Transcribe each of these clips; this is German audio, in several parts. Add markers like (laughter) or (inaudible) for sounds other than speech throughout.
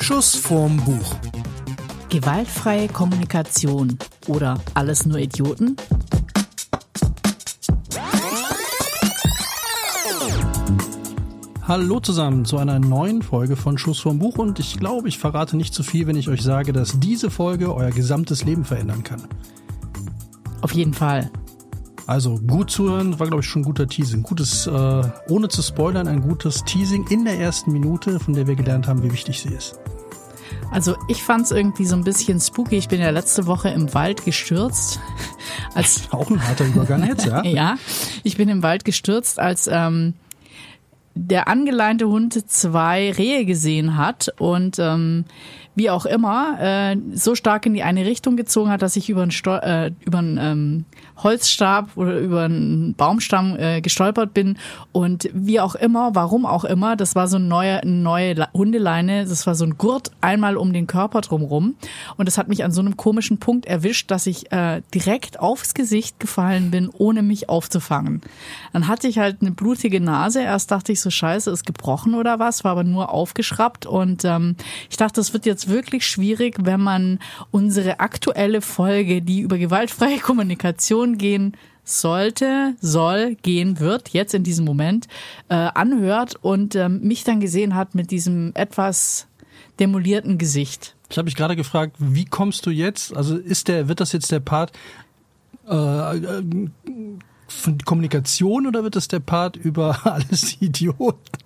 Schuss vorm Buch. Gewaltfreie Kommunikation oder alles nur Idioten? Hallo zusammen zu einer neuen Folge von Schuss vorm Buch und ich glaube, ich verrate nicht zu viel, wenn ich euch sage, dass diese Folge euer gesamtes Leben verändern kann. Auf jeden Fall. Also gut zuhören war, glaube ich, schon ein guter Teasing. Gutes, äh, ohne zu spoilern, ein gutes Teasing in der ersten Minute, von der wir gelernt haben, wie wichtig sie ist. Also ich fand es irgendwie so ein bisschen spooky. Ich bin ja letzte Woche im Wald gestürzt. (laughs) Als Auch ein harter Übergang jetzt, ja? (laughs) ja, ich bin im Wald gestürzt, als ähm, der angeleinte Hund zwei Rehe gesehen hat und ähm, wie auch immer äh, so stark in die eine Richtung gezogen hat, dass ich über einen, Stol äh, über einen ähm, Holzstab oder über einen Baumstamm äh, gestolpert bin. Und wie auch immer, warum auch immer, das war so eine neue, neue Hundeleine, das war so ein Gurt einmal um den Körper drumrum. Und das hat mich an so einem komischen Punkt erwischt, dass ich äh, direkt aufs Gesicht gefallen bin, ohne mich aufzufangen. Dann hatte ich halt eine blutige Nase, erst dachte ich so, scheiße, ist gebrochen oder was, war aber nur aufgeschraubt. Und ähm, ich dachte, das wird jetzt wirklich schwierig, wenn man unsere aktuelle Folge, die über gewaltfreie Kommunikation gehen sollte, soll, gehen wird, jetzt in diesem Moment, äh, anhört und ähm, mich dann gesehen hat mit diesem etwas demolierten Gesicht. Ich habe mich gerade gefragt, wie kommst du jetzt? Also ist der, wird das jetzt der Part äh, äh, von Kommunikation oder wird das der Part über (laughs) alles Idioten?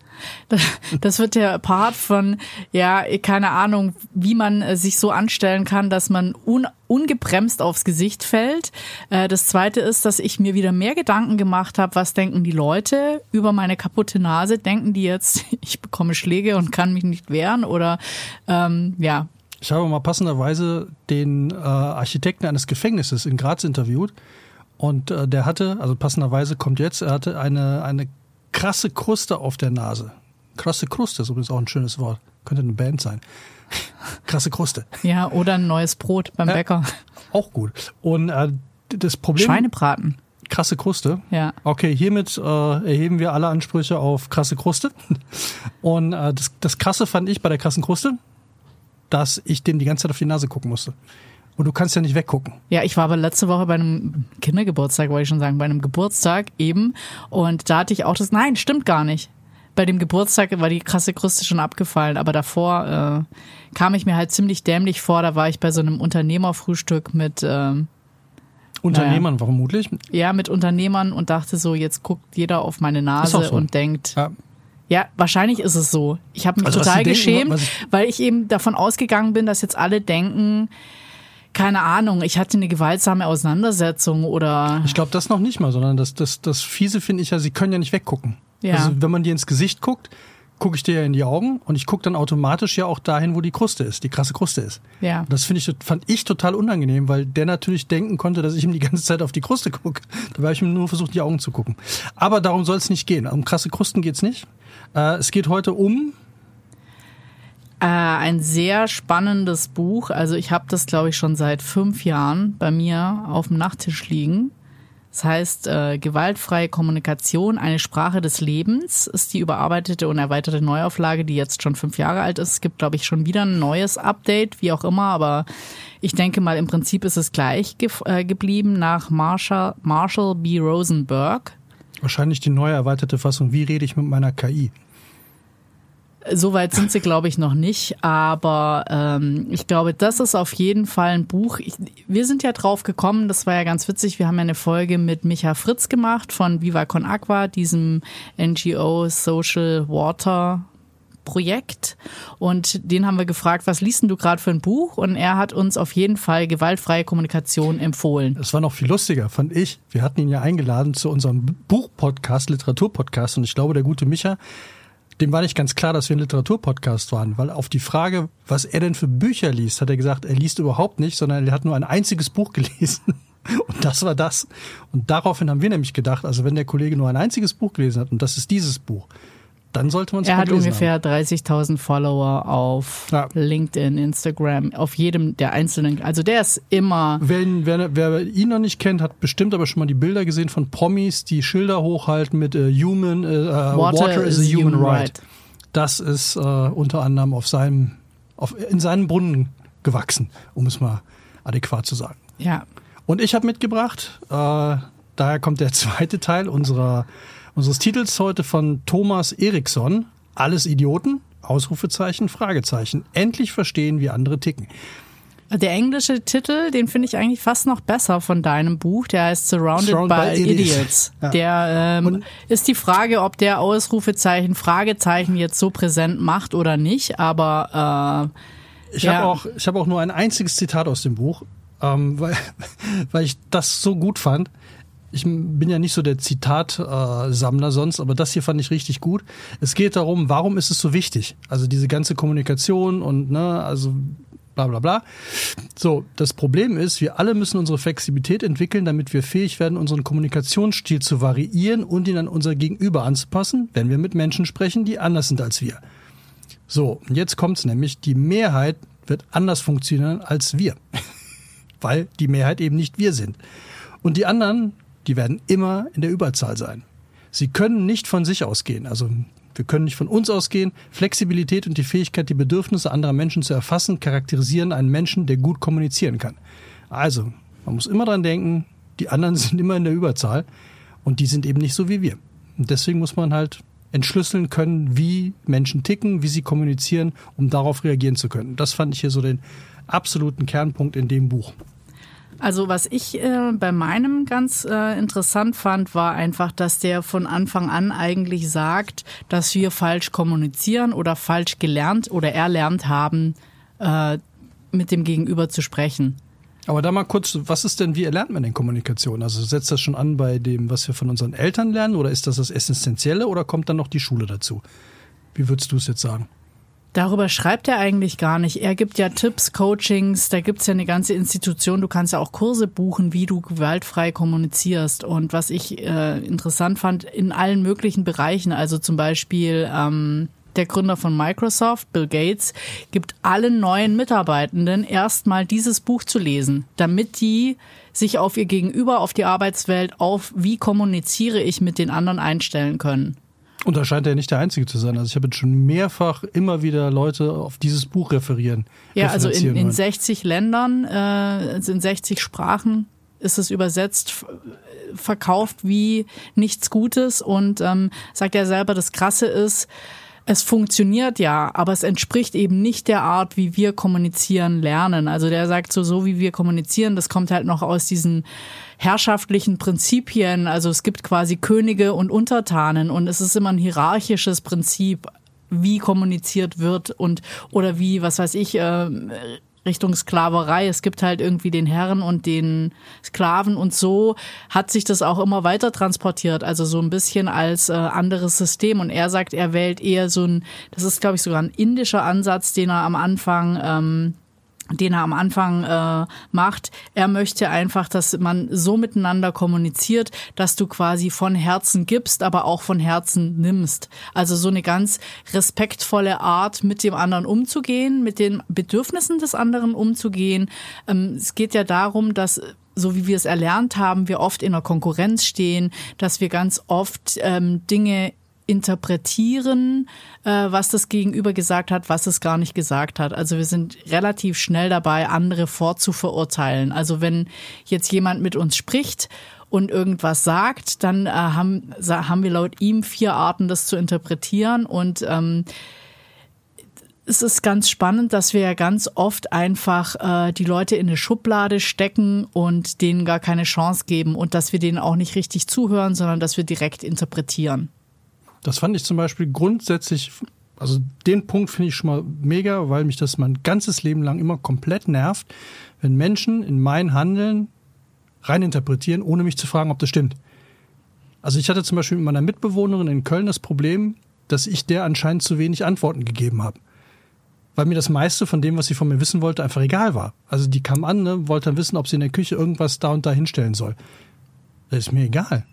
Das wird der Part von, ja, keine Ahnung, wie man äh, sich so anstellen kann, dass man un, ungebremst aufs Gesicht fällt. Äh, das zweite ist, dass ich mir wieder mehr Gedanken gemacht habe, was denken die Leute über meine kaputte Nase? Denken die jetzt, (laughs) ich bekomme Schläge und kann mich nicht wehren oder ähm, ja. Ich habe mal passenderweise den äh, Architekten eines Gefängnisses in Graz interviewt. Und äh, der hatte, also passenderweise kommt jetzt, er hatte eine, eine krasse Kruste auf der Nase. Krasse Kruste ist übrigens auch ein schönes Wort. Könnte eine Band sein. Krasse Kruste. (laughs) Ja, oder ein neues Brot beim Ja. Bäcker. Auch gut. Und äh, das Problem. Schweinebraten. Krasse Kruste. Ja. Okay, hiermit äh, erheben wir alle Ansprüche auf krasse Kruste. Und äh, das, das Krasse fand ich bei der krassen Kruste, dass ich dem die ganze Zeit auf die Nase gucken musste. Und du kannst ja nicht weggucken. Ja, ich war aber letzte Woche bei einem Kindergeburtstag, wollte ich schon sagen, bei einem Geburtstag eben. Und da hatte ich auch das, nein, stimmt gar nicht. Bei dem Geburtstag war die krasse Kruste schon abgefallen, aber davor äh, kam ich mir halt ziemlich dämlich vor. Da war ich bei so einem Unternehmerfrühstück mit, ähm, Unternehmern vermutlich. ja, mit Unternehmern und dachte so, jetzt guckt jeder auf meine Nase so. und denkt, Ja, ja, wahrscheinlich ist es so. Ich habe mich Also, total denken, geschämt, ich- weil ich eben davon ausgegangen bin, dass jetzt alle denken, keine Ahnung, ich hatte eine gewaltsame Auseinandersetzung oder Ich glaube das noch nicht mal, sondern das, das, das Fiese finde ich ja, sie können ja nicht weggucken. Ja. Also wenn man dir ins Gesicht guckt, gucke ich dir ja in die Augen und ich gucke dann automatisch ja auch dahin, wo die Kruste ist, die krasse Kruste ist. ja. Das finde ich, fand ich total unangenehm, weil der natürlich denken konnte, dass ich ihm die ganze Zeit auf die Kruste gucke. Dabei habe ich ihm nur versucht, die Augen zu gucken. Aber darum soll es nicht gehen. Um krasse Krusten geht's nicht. Äh, es geht heute um Äh, ein sehr spannendes Buch. Also ich habe das, glaube ich, schon seit fünf Jahren bei mir auf dem Nachttisch liegen. Das heißt, äh, gewaltfreie Kommunikation, eine Sprache des Lebens, ist die überarbeitete und erweiterte Neuauflage, die jetzt schon fünf Jahre alt ist. Es gibt, glaube ich, schon wieder ein neues Update, wie auch immer, aber ich denke mal, im Prinzip ist es gleich ge äh, geblieben nach Marshall, Marshall B. Rosenberg. wahrscheinlich die neue erweiterte Fassung. Wie rede ich mit meiner KI? Soweit sind sie, glaube ich, noch nicht. Aber ähm, ich glaube, das ist auf jeden Fall ein Buch. Ich, wir sind ja drauf gekommen, das war ja ganz witzig. Wir haben ja eine Folge mit Micha Fritz gemacht von Viva Con Aqua, diesem NGO Social Water Projekt. Und den haben wir gefragt, was liest denn du gerade für ein Buch? Und er hat uns auf jeden Fall gewaltfreie Kommunikation empfohlen. Es war noch viel lustiger, fand ich. Wir hatten ihn ja eingeladen zu unserem Buchpodcast, Literaturpodcast. Und ich glaube, der gute Micha, dem war nicht ganz klar, dass wir ein Literaturpodcast waren. Weil auf die Frage, was er denn für Bücher liest, hat er gesagt, er liest überhaupt nicht, sondern er hat nur ein einziges Buch (laughs) gelesen. Und das war das. Und daraufhin haben wir nämlich gedacht, also wenn der Kollege nur ein einziges Buch gelesen hat, und das ist dieses Buch, dann sollte man es Er hat ungefähr haben. 30.000 Follower auf Ja. LinkedIn, Instagram, auf jedem der einzelnen. Also der ist immer. Wer, ihn- wer, wer ihn noch nicht kennt, hat bestimmt aber schon mal die Bilder gesehen von Promis, die Schilder hochhalten mit äh, Human, äh, äh, Water, is, a Human, right. Das ist äh, unter anderem auf seinem, auf, in seinen Brunnen gewachsen, um es mal adäquat zu sagen. Ja. Und ich habe mitgebracht, äh, daher kommt der (laughs) zweite Teil unserer, unseres Titels heute von Thomas Eriksson. Alles Idioten? Ausrufezeichen, Fragezeichen. Endlich verstehen, wie andere ticken. Der englische Titel, den finde ich eigentlich fast noch besser von deinem Buch. Der heißt Surrounded, Surrounded by, by Idiots. Idiots. Ja. Der ähm, Und- ist die Frage, ob der Ausrufezeichen, Fragezeichen jetzt so präsent macht oder nicht. Aber äh, Ich Ja. habe auch, ich habe auch nur ein einziges Zitat aus dem Buch, ähm, weil, (laughs) weil ich das so gut fand. Ich bin ja nicht so der Zitatsammler sonst, aber das hier fand ich richtig gut. Es geht darum, warum ist es so wichtig? Also diese ganze Kommunikation und ne, also bla bla bla. So, das Problem ist, wir alle müssen unsere Flexibilität entwickeln, damit wir fähig werden, unseren Kommunikationsstil zu variieren und ihn an unser Gegenüber anzupassen, wenn wir mit Menschen sprechen, die anders sind als wir. So, und jetzt kommt's nämlich, die Mehrheit wird anders funktionieren als wir. (laughs) Weil die Mehrheit eben nicht wir sind. Und die anderen, die werden immer in der Überzahl sein. Sie können nicht von sich ausgehen. Also wir können nicht von uns ausgehen. Flexibilität und die Fähigkeit, die Bedürfnisse anderer Menschen zu erfassen, charakterisieren einen Menschen, der gut kommunizieren kann. Also, man muss immer dran denken, die anderen (laughs) sind immer in der Überzahl und die sind eben nicht so wie wir. Und deswegen muss man halt entschlüsseln können, wie Menschen ticken, wie sie kommunizieren, um darauf reagieren zu können. Das fand ich hier so den absoluten Kernpunkt in dem Buch. Also was ich äh, bei meinem ganz äh, interessant fand, war einfach, dass der von Anfang an eigentlich sagt, dass wir falsch kommunizieren oder falsch gelernt oder erlernt haben, äh, mit dem Gegenüber zu sprechen. Aber da mal kurz, was ist denn, wie erlernt man denn Kommunikation? Also setzt das schon an bei dem, was wir von unseren Eltern lernen oder ist das das Essentielle oder kommt dann noch die Schule dazu? Wie würdest du es jetzt sagen? Darüber schreibt er eigentlich gar nicht. Er gibt ja Tipps, Coachings, da gibt's ja eine ganze Institution. Du kannst ja auch Kurse buchen, wie du gewaltfrei kommunizierst. Und was ich äh, interessant fand, in allen möglichen Bereichen, also zum Beispiel ähm, der Gründer von Microsoft, Bill Gates, gibt allen neuen Mitarbeitenden erstmal dieses Buch zu lesen, damit die sich auf ihr Gegenüber, auf die Arbeitswelt, auf wie kommuniziere ich mit den anderen einstellen können. Und da scheint er nicht der Einzige zu sein. Also ich habe jetzt schon mehrfach immer wieder Leute auf dieses Buch referieren. Ja, also in, in hören. 60 Ländern, äh, also in 60 Sprachen ist es übersetzt, verkauft wie nichts Gutes und ähm, sagt er selber, das Krasse ist, es funktioniert ja, aber es entspricht eben nicht der Art, wie wir kommunizieren lernen. Also der sagt so, so wie wir kommunizieren, das kommt halt noch aus diesen herrschaftlichen Prinzipien. Also es gibt quasi Könige und Untertanen und es ist immer ein hierarchisches Prinzip, wie kommuniziert wird und oder wie, was weiß ich, äh, Richtung Sklaverei. Es gibt halt irgendwie den Herren und den Sklaven und so hat sich das auch immer weiter transportiert. Also so ein bisschen als äh, anderes System. Und er sagt, er wählt eher so ein, das ist glaube ich sogar ein indischer Ansatz, den er am Anfang ähm, den er am Anfang äh, macht. Er möchte einfach, dass man so miteinander kommuniziert, dass du quasi von Herzen gibst, aber auch von Herzen nimmst. Also so eine ganz respektvolle Art, mit dem anderen umzugehen, mit den Bedürfnissen des anderen umzugehen. Ähm, es geht ja darum, dass so wie wir es erlernt haben, wir oft in einer Konkurrenz stehen, dass wir ganz oft ähm, Dinge interpretieren, äh, was das Gegenüber gesagt hat, was es gar nicht gesagt hat. Also wir sind relativ schnell dabei, andere vorzuverurteilen. Also wenn jetzt jemand mit uns spricht und irgendwas sagt, dann äh, haben, haben wir laut ihm vier Arten, das zu interpretieren und ähm, es ist ganz spannend, dass wir ja ganz oft einfach äh, die Leute in eine Schublade stecken und denen gar keine Chance geben und dass wir denen auch nicht richtig zuhören, sondern dass wir direkt interpretieren. Das fand ich zum Beispiel grundsätzlich, also den Punkt finde ich schon mal mega, weil mich das mein ganzes Leben lang immer komplett nervt, wenn Menschen in mein Handeln reininterpretieren, ohne mich zu fragen, ob das stimmt. Also ich hatte zum Beispiel mit meiner Mitbewohnerin in Köln das Problem, dass ich der anscheinend zu wenig Antworten gegeben habe. Weil mir das meiste von dem, was sie von mir wissen wollte, einfach egal war. Also die kam an, ne, wollte dann wissen, ob sie in der Küche irgendwas da und da hinstellen soll. Das ist mir egal.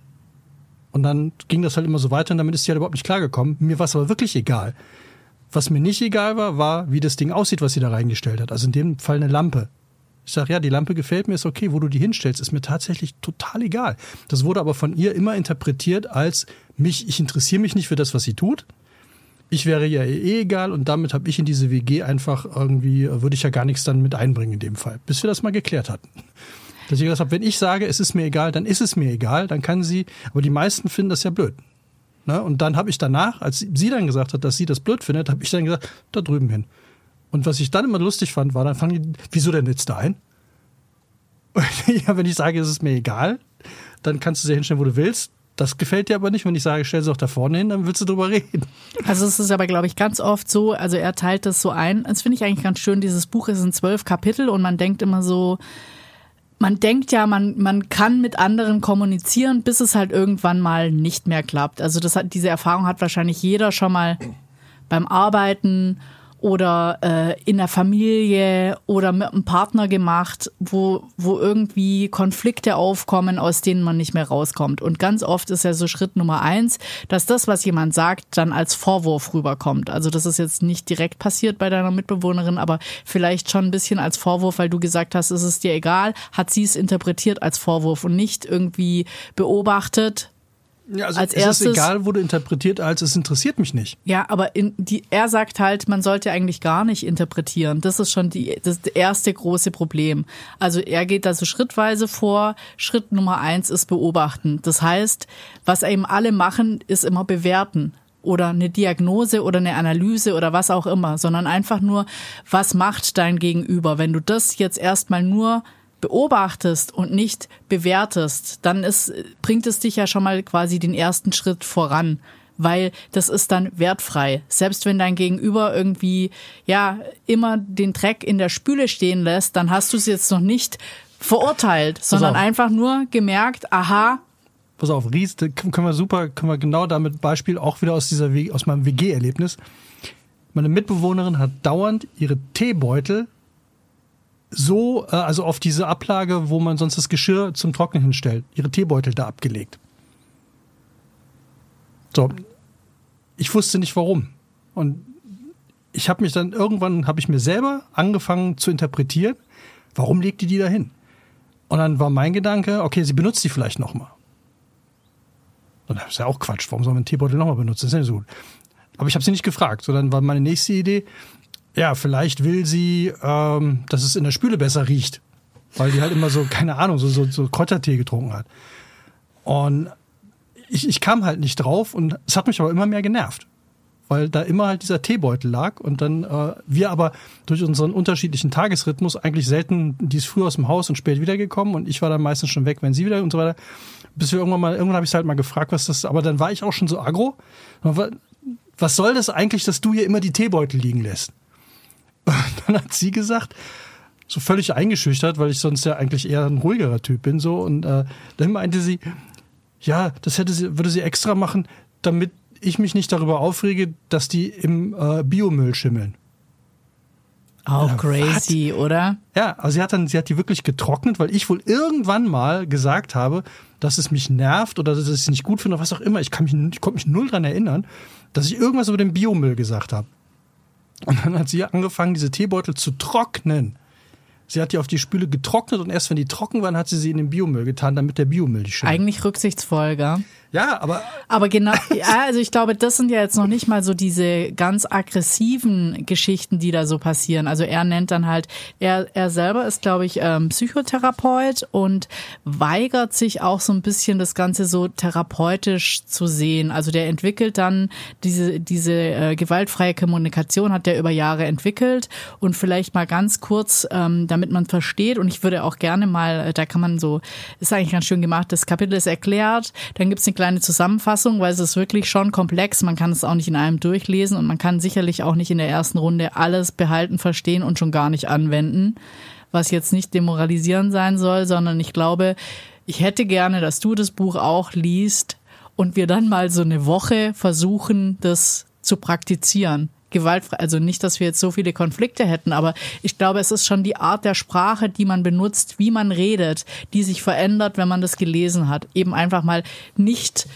Und dann ging das halt immer so weiter und damit ist sie halt überhaupt nicht klargekommen. Mir war es aber wirklich egal. Was mir nicht egal war, war, wie das Ding aussieht, was sie da reingestellt hat. Also in dem Fall eine Lampe. Ich sage, ja, die Lampe gefällt mir, ist okay. Wo du die hinstellst, ist mir tatsächlich total egal. Das wurde aber von ihr immer interpretiert als mich, ich interessiere mich nicht für das, was sie tut. Ich wäre ja eh egal und damit habe ich in diese WG einfach irgendwie, würde ich ja gar nichts dann mit einbringen in dem Fall, bis wir das mal geklärt hatten. Dass ich gesagt habe, wenn ich sage, es ist mir egal, dann ist es mir egal, dann kann sie, aber die meisten finden das ja blöd. Ne? Und dann habe ich danach, als sie dann gesagt hat, dass sie das blöd findet, habe ich dann gesagt, da drüben hin. Und was ich dann immer lustig fand, war, dann fangen die, wieso denn jetzt da ein? (laughs) ja, wenn ich sage, es ist mir egal, dann kannst du sie hinstellen, wo du willst. Das gefällt dir aber nicht. Wenn ich sage, stell sie auch da vorne hin, dann willst du drüber reden. Also es ist aber, glaube ich, ganz oft so, also er teilt das so ein. Das finde ich eigentlich ganz schön. Dieses Buch ist in zwölf Kapitel und man denkt immer so, man denkt ja, man, man kann mit anderen kommunizieren, bis es halt irgendwann mal nicht mehr klappt. Also das hat, diese Erfahrung hat wahrscheinlich jeder schon mal beim Arbeiten oder äh, in der Familie oder mit einem Partner gemacht, wo, wo irgendwie Konflikte aufkommen, aus denen man nicht mehr rauskommt. Und ganz oft ist ja so Schritt Nummer eins, dass das, was jemand sagt, dann als Vorwurf rüberkommt. Also das ist jetzt nicht direkt passiert bei deiner Mitbewohnerin, aber vielleicht schon ein bisschen als Vorwurf, weil du gesagt hast, es ist dir egal, hat sie es interpretiert als Vorwurf und nicht irgendwie beobachtet, ja, also als es erstes, ist egal, du interpretiert, als es interessiert mich nicht. Ja, aber in die, er sagt halt, man sollte eigentlich gar nicht interpretieren. Das ist schon die, das erste große Problem. Also er geht da so schrittweise vor. Schritt Nummer eins ist beobachten. Das heißt, was eben alle machen, ist immer bewerten oder eine Diagnose oder eine Analyse oder was auch immer, sondern einfach nur, was macht dein Gegenüber? Wenn du das jetzt erstmal nur beobachtest und nicht bewertest, dann ist, bringt es dich ja schon mal quasi den ersten Schritt voran, weil das ist dann wertfrei. Selbst wenn dein Gegenüber irgendwie, ja, immer den Dreck in der Spüle stehen lässt, dann hast du es jetzt noch nicht verurteilt, sondern einfach nur gemerkt, aha, Pass auf, Ries, können wir super, können wir genau damit Beispiel auch wieder aus dieser, aus meinem WG-Erlebnis. Meine Mitbewohnerin hat dauernd ihre Teebeutel so, äh, also auf diese Ablage, wo man sonst das Geschirr zum Trocknen hinstellt, ihre Teebeutel da abgelegt. So, ich wusste nicht warum. Und ich habe mich dann irgendwann, habe ich mir selber angefangen zu interpretieren, warum legt die die da hin? Und dann war mein Gedanke, okay, sie benutzt die vielleicht nochmal. Und das ist ja auch Quatsch, warum soll man einen Teebeutel nochmal benutzen? Das ist ja nicht so gut. Aber ich habe sie nicht gefragt. So, dann war meine nächste Idee, ja, vielleicht will sie, ähm, dass es in der Spüle besser riecht. Weil die halt immer so, keine Ahnung, so, so, so Kräutertee getrunken hat. Und ich, ich kam halt nicht drauf und es hat mich aber immer mehr genervt. Weil da immer halt dieser Teebeutel lag und dann äh, wir aber durch unseren unterschiedlichen Tagesrhythmus eigentlich selten, die ist früh aus dem Haus und spät wiedergekommen und ich war dann meistens schon weg, wenn sie wieder und so weiter. Bis wir irgendwann mal, irgendwann habe ich halt mal gefragt, was das, aber dann war ich auch schon so aggro. Was soll das eigentlich, dass du hier immer die Teebeutel liegen lässt? (laughs) dann hat sie gesagt, so völlig eingeschüchtert, weil ich sonst ja eigentlich eher ein ruhigerer Typ bin, so. Und äh, dann meinte sie, ja, das hätte sie, würde sie extra machen, damit ich mich nicht darüber aufrege, dass die im äh, Biomüll schimmeln. Auch oh, crazy, what? oder? Ja, also sie hat dann, sie hat die wirklich getrocknet, weil ich wohl irgendwann mal gesagt habe, dass es mich nervt oder dass ich es nicht gut finde oder was auch immer. Ich kann mich, ich konnte mich null dran erinnern, dass ich irgendwas über den Biomüll gesagt habe. Und dann hat sie angefangen, diese Teebeutel zu trocknen. Sie hat die auf die Spüle getrocknet und erst wenn die trocken waren, hat sie sie in den Biomüll getan, damit der Biomüll die schön. Eigentlich rücksichtsvoll, gell? Ja, aber. Aber genau, ja, also ich glaube, das sind ja jetzt noch nicht mal so diese ganz aggressiven Geschichten, die da so passieren. Also er nennt dann halt, er, er selber ist, glaube ich, ähm, Psychotherapeut und weigert sich auch so ein bisschen das Ganze so therapeutisch zu sehen. Also der entwickelt dann diese, diese äh, gewaltfreie Kommunikation, hat der über Jahre entwickelt und vielleicht mal ganz kurz, ähm, damit man versteht und ich würde auch gerne mal, äh, da kann man so, ist eigentlich ganz schön gemacht, das Kapitel ist erklärt, dann gibt's eine kleine Zusammenfassung, weil es ist wirklich schon komplex. Man kann es auch nicht in einem durchlesen und man kann sicherlich auch nicht in der ersten Runde alles behalten, verstehen und schon gar nicht anwenden. Was jetzt nicht demoralisierend sein soll, sondern ich glaube, ich hätte gerne, dass du das Buch auch liest und wir dann mal so eine Woche versuchen, das zu praktizieren gewaltfrei, also nicht, dass wir jetzt so viele Konflikte hätten, aber ich glaube, es ist schon die Art der Sprache, die man benutzt, wie man redet, die sich verändert, wenn man das gelesen hat. Eben einfach mal nicht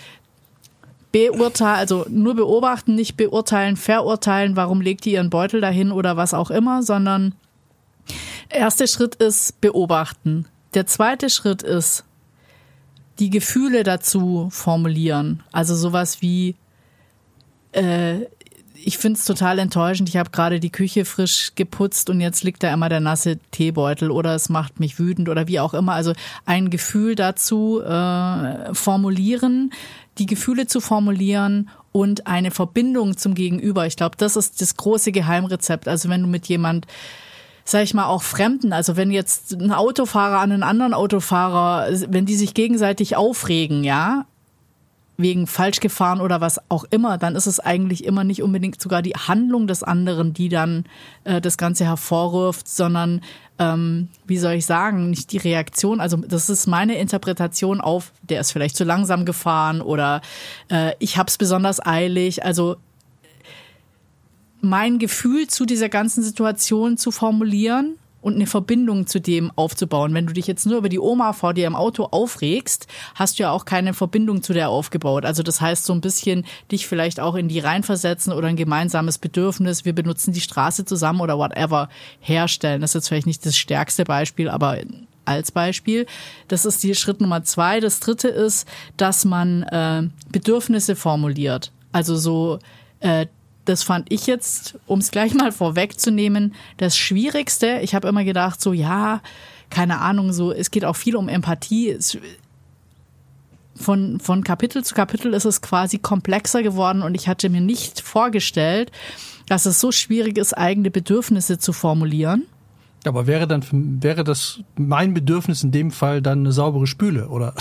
beurteilen, also nur beobachten, nicht beurteilen, verurteilen, warum legt die ihren Beutel dahin oder was auch immer, sondern erster Schritt ist beobachten. Der zweite Schritt ist die Gefühle dazu formulieren. Also sowas wie, äh, ich finde es total enttäuschend. Ich habe gerade die Küche frisch geputzt und jetzt liegt da immer der nasse Teebeutel oder es macht mich wütend oder wie auch immer. Also ein Gefühl dazu äh, formulieren, die Gefühle zu formulieren und eine Verbindung zum Gegenüber. Ich glaube, das ist das große Geheimrezept. Also wenn du mit jemand sag ich mal, auch Fremden. Also wenn jetzt ein Autofahrer an einen anderen Autofahrer, wenn die sich gegenseitig aufregen, ja, wegen falsch gefahren oder was auch immer, dann ist es eigentlich immer nicht unbedingt sogar die Handlung des anderen, die dann äh, das Ganze hervorruft, sondern ähm, wie soll ich sagen, nicht die Reaktion. Also das ist meine Interpretation auf, der ist vielleicht zu langsam gefahren oder äh, ich hab's besonders eilig. Also mein Gefühl zu dieser ganzen Situation zu formulieren und eine Verbindung zu dem aufzubauen. Wenn du dich jetzt nur über die Oma vor dir im Auto aufregst, hast du ja auch keine Verbindung zu der aufgebaut. Also das heißt so ein bisschen dich vielleicht auch in die reinversetzen oder ein gemeinsames Bedürfnis, wir benutzen die Straße zusammen oder whatever herstellen. Das ist jetzt vielleicht nicht das stärkste Beispiel, aber als Beispiel. Das ist die Schritt Nummer zwei. Das dritte ist, dass man äh, Bedürfnisse formuliert. Also so äh, das fand ich jetzt, um es gleich mal vorwegzunehmen, das Schwierigste. Ich habe immer gedacht, so ja, keine Ahnung, so es geht auch viel um Empathie. Es, von, von Kapitel zu Kapitel ist es quasi komplexer geworden und ich hatte mir nicht vorgestellt, dass es so schwierig ist, eigene Bedürfnisse zu formulieren. Aber wäre dann wäre das mein Bedürfnis in dem Fall dann eine saubere Spüle, oder?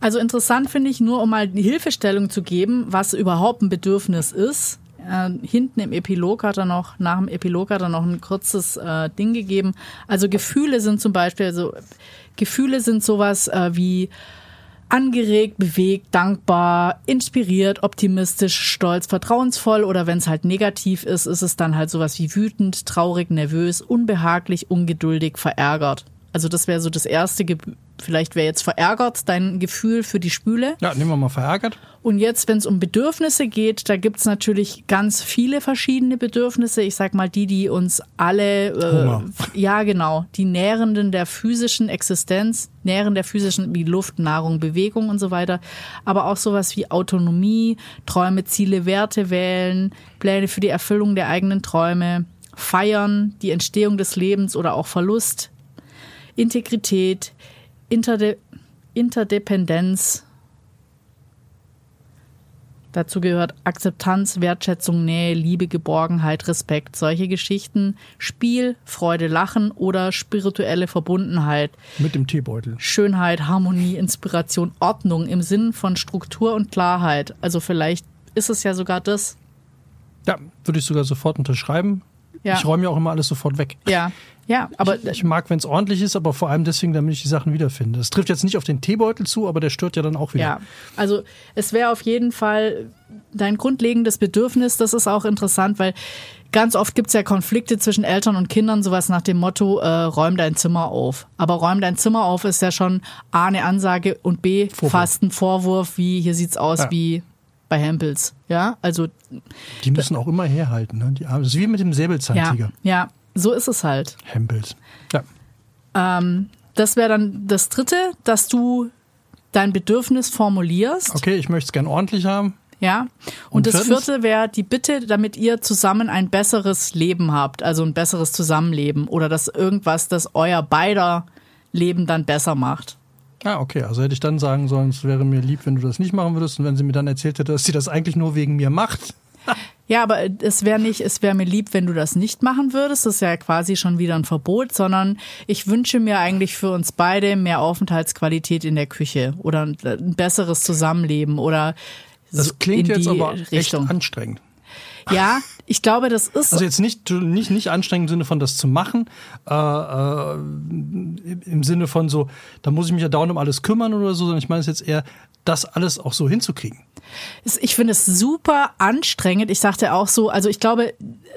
Also interessant finde ich nur, um mal die Hilfestellung zu geben, was überhaupt ein Bedürfnis ist. Äh, hinten im Epilog hat er noch, nach dem Epilog hat er noch ein kurzes äh, Ding gegeben. Also Gefühle sind zum Beispiel, also Gefühle sind sowas äh, wie angeregt, bewegt, dankbar, inspiriert, optimistisch, stolz, vertrauensvoll oder wenn es halt negativ ist, ist es dann halt sowas wie wütend, traurig, nervös, unbehaglich, ungeduldig, verärgert. Also das wäre so das erste, vielleicht wäre jetzt verärgert dein Gefühl für die Spüle. Ja, nehmen wir mal verärgert. Und jetzt, wenn es um Bedürfnisse geht, da gibt's natürlich ganz viele verschiedene Bedürfnisse. Ich sag mal, die, die uns alle, äh, ja genau, die Nährenden der physischen Existenz, Nähren der physischen wie Luft, Nahrung, Bewegung und so weiter. Aber auch sowas wie Autonomie, Träume, Ziele, Werte wählen, Pläne für die Erfüllung der eigenen Träume, feiern, die Entstehung des Lebens oder auch Verlust, Integrität, Interde Interdependenz. Dazu gehört Akzeptanz, Wertschätzung, Nähe, Liebe, Geborgenheit, Respekt. Solche Geschichten, Spiel, Freude, Lachen oder spirituelle Verbundenheit. Mit dem Teebeutel. Schönheit, Harmonie, Inspiration, Ordnung im Sinn von Struktur und Klarheit. Also vielleicht ist es ja sogar das. Ja, würde ich sogar sofort unterschreiben. Ja. Ich räume ja auch immer alles sofort weg. Ja, ja, aber ich, ich mag, wenn es ordentlich ist, aber vor allem deswegen, damit ich die Sachen wiederfinde. Das trifft jetzt nicht auf den Teebeutel zu, aber der stört ja dann auch wieder. Ja, also es wäre auf jeden Fall dein grundlegendes Bedürfnis. Das ist auch interessant, weil ganz oft gibt es ja Konflikte zwischen Eltern und Kindern, sowas nach dem Motto, äh, räum dein Zimmer auf. Aber räum dein Zimmer auf ist ja schon A, eine Ansage und B, Vorwurf. fast ein Vorwurf, wie hier sieht's aus ja. wie bei Hempels. Ja, also. Die müssen auch immer herhalten, ne? Die, das ist wie mit dem Säbelzahntiger. Ja, ja, so ist es halt. Hempels. Ja. Ähm, das wäre dann das dritte, dass du dein Bedürfnis formulierst. Okay, ich möchte es gern ordentlich haben. Ja. Und, Und das vierte wäre die Bitte, damit ihr zusammen ein besseres Leben habt, also ein besseres Zusammenleben oder dass irgendwas, das euer beider Leben dann besser macht. Ah, okay. Also hätte ich dann sagen sollen, es wäre mir lieb, wenn du das nicht machen würdest und wenn sie mir dann erzählt hätte, dass sie das eigentlich nur wegen mir macht. (laughs) Ja, aber es wäre nicht, es wäre mir lieb, wenn du das nicht machen würdest. Das ist ja quasi schon wieder ein Verbot, sondern ich wünsche mir eigentlich für uns beide mehr Aufenthaltsqualität in der Küche oder ein, besseres Zusammenleben oder das klingt jetzt aber Richtung. echt anstrengend. Ja, ich glaube, das ist. Also jetzt nicht, nicht, nicht anstrengend im Sinne von das zu machen, äh, äh, im Sinne von so, da muss ich mich ja dauernd um alles kümmern oder so, sondern ich meine es jetzt eher, das alles auch so hinzukriegen. Ich finde es super anstrengend. Ich sagte auch so, also ich glaube,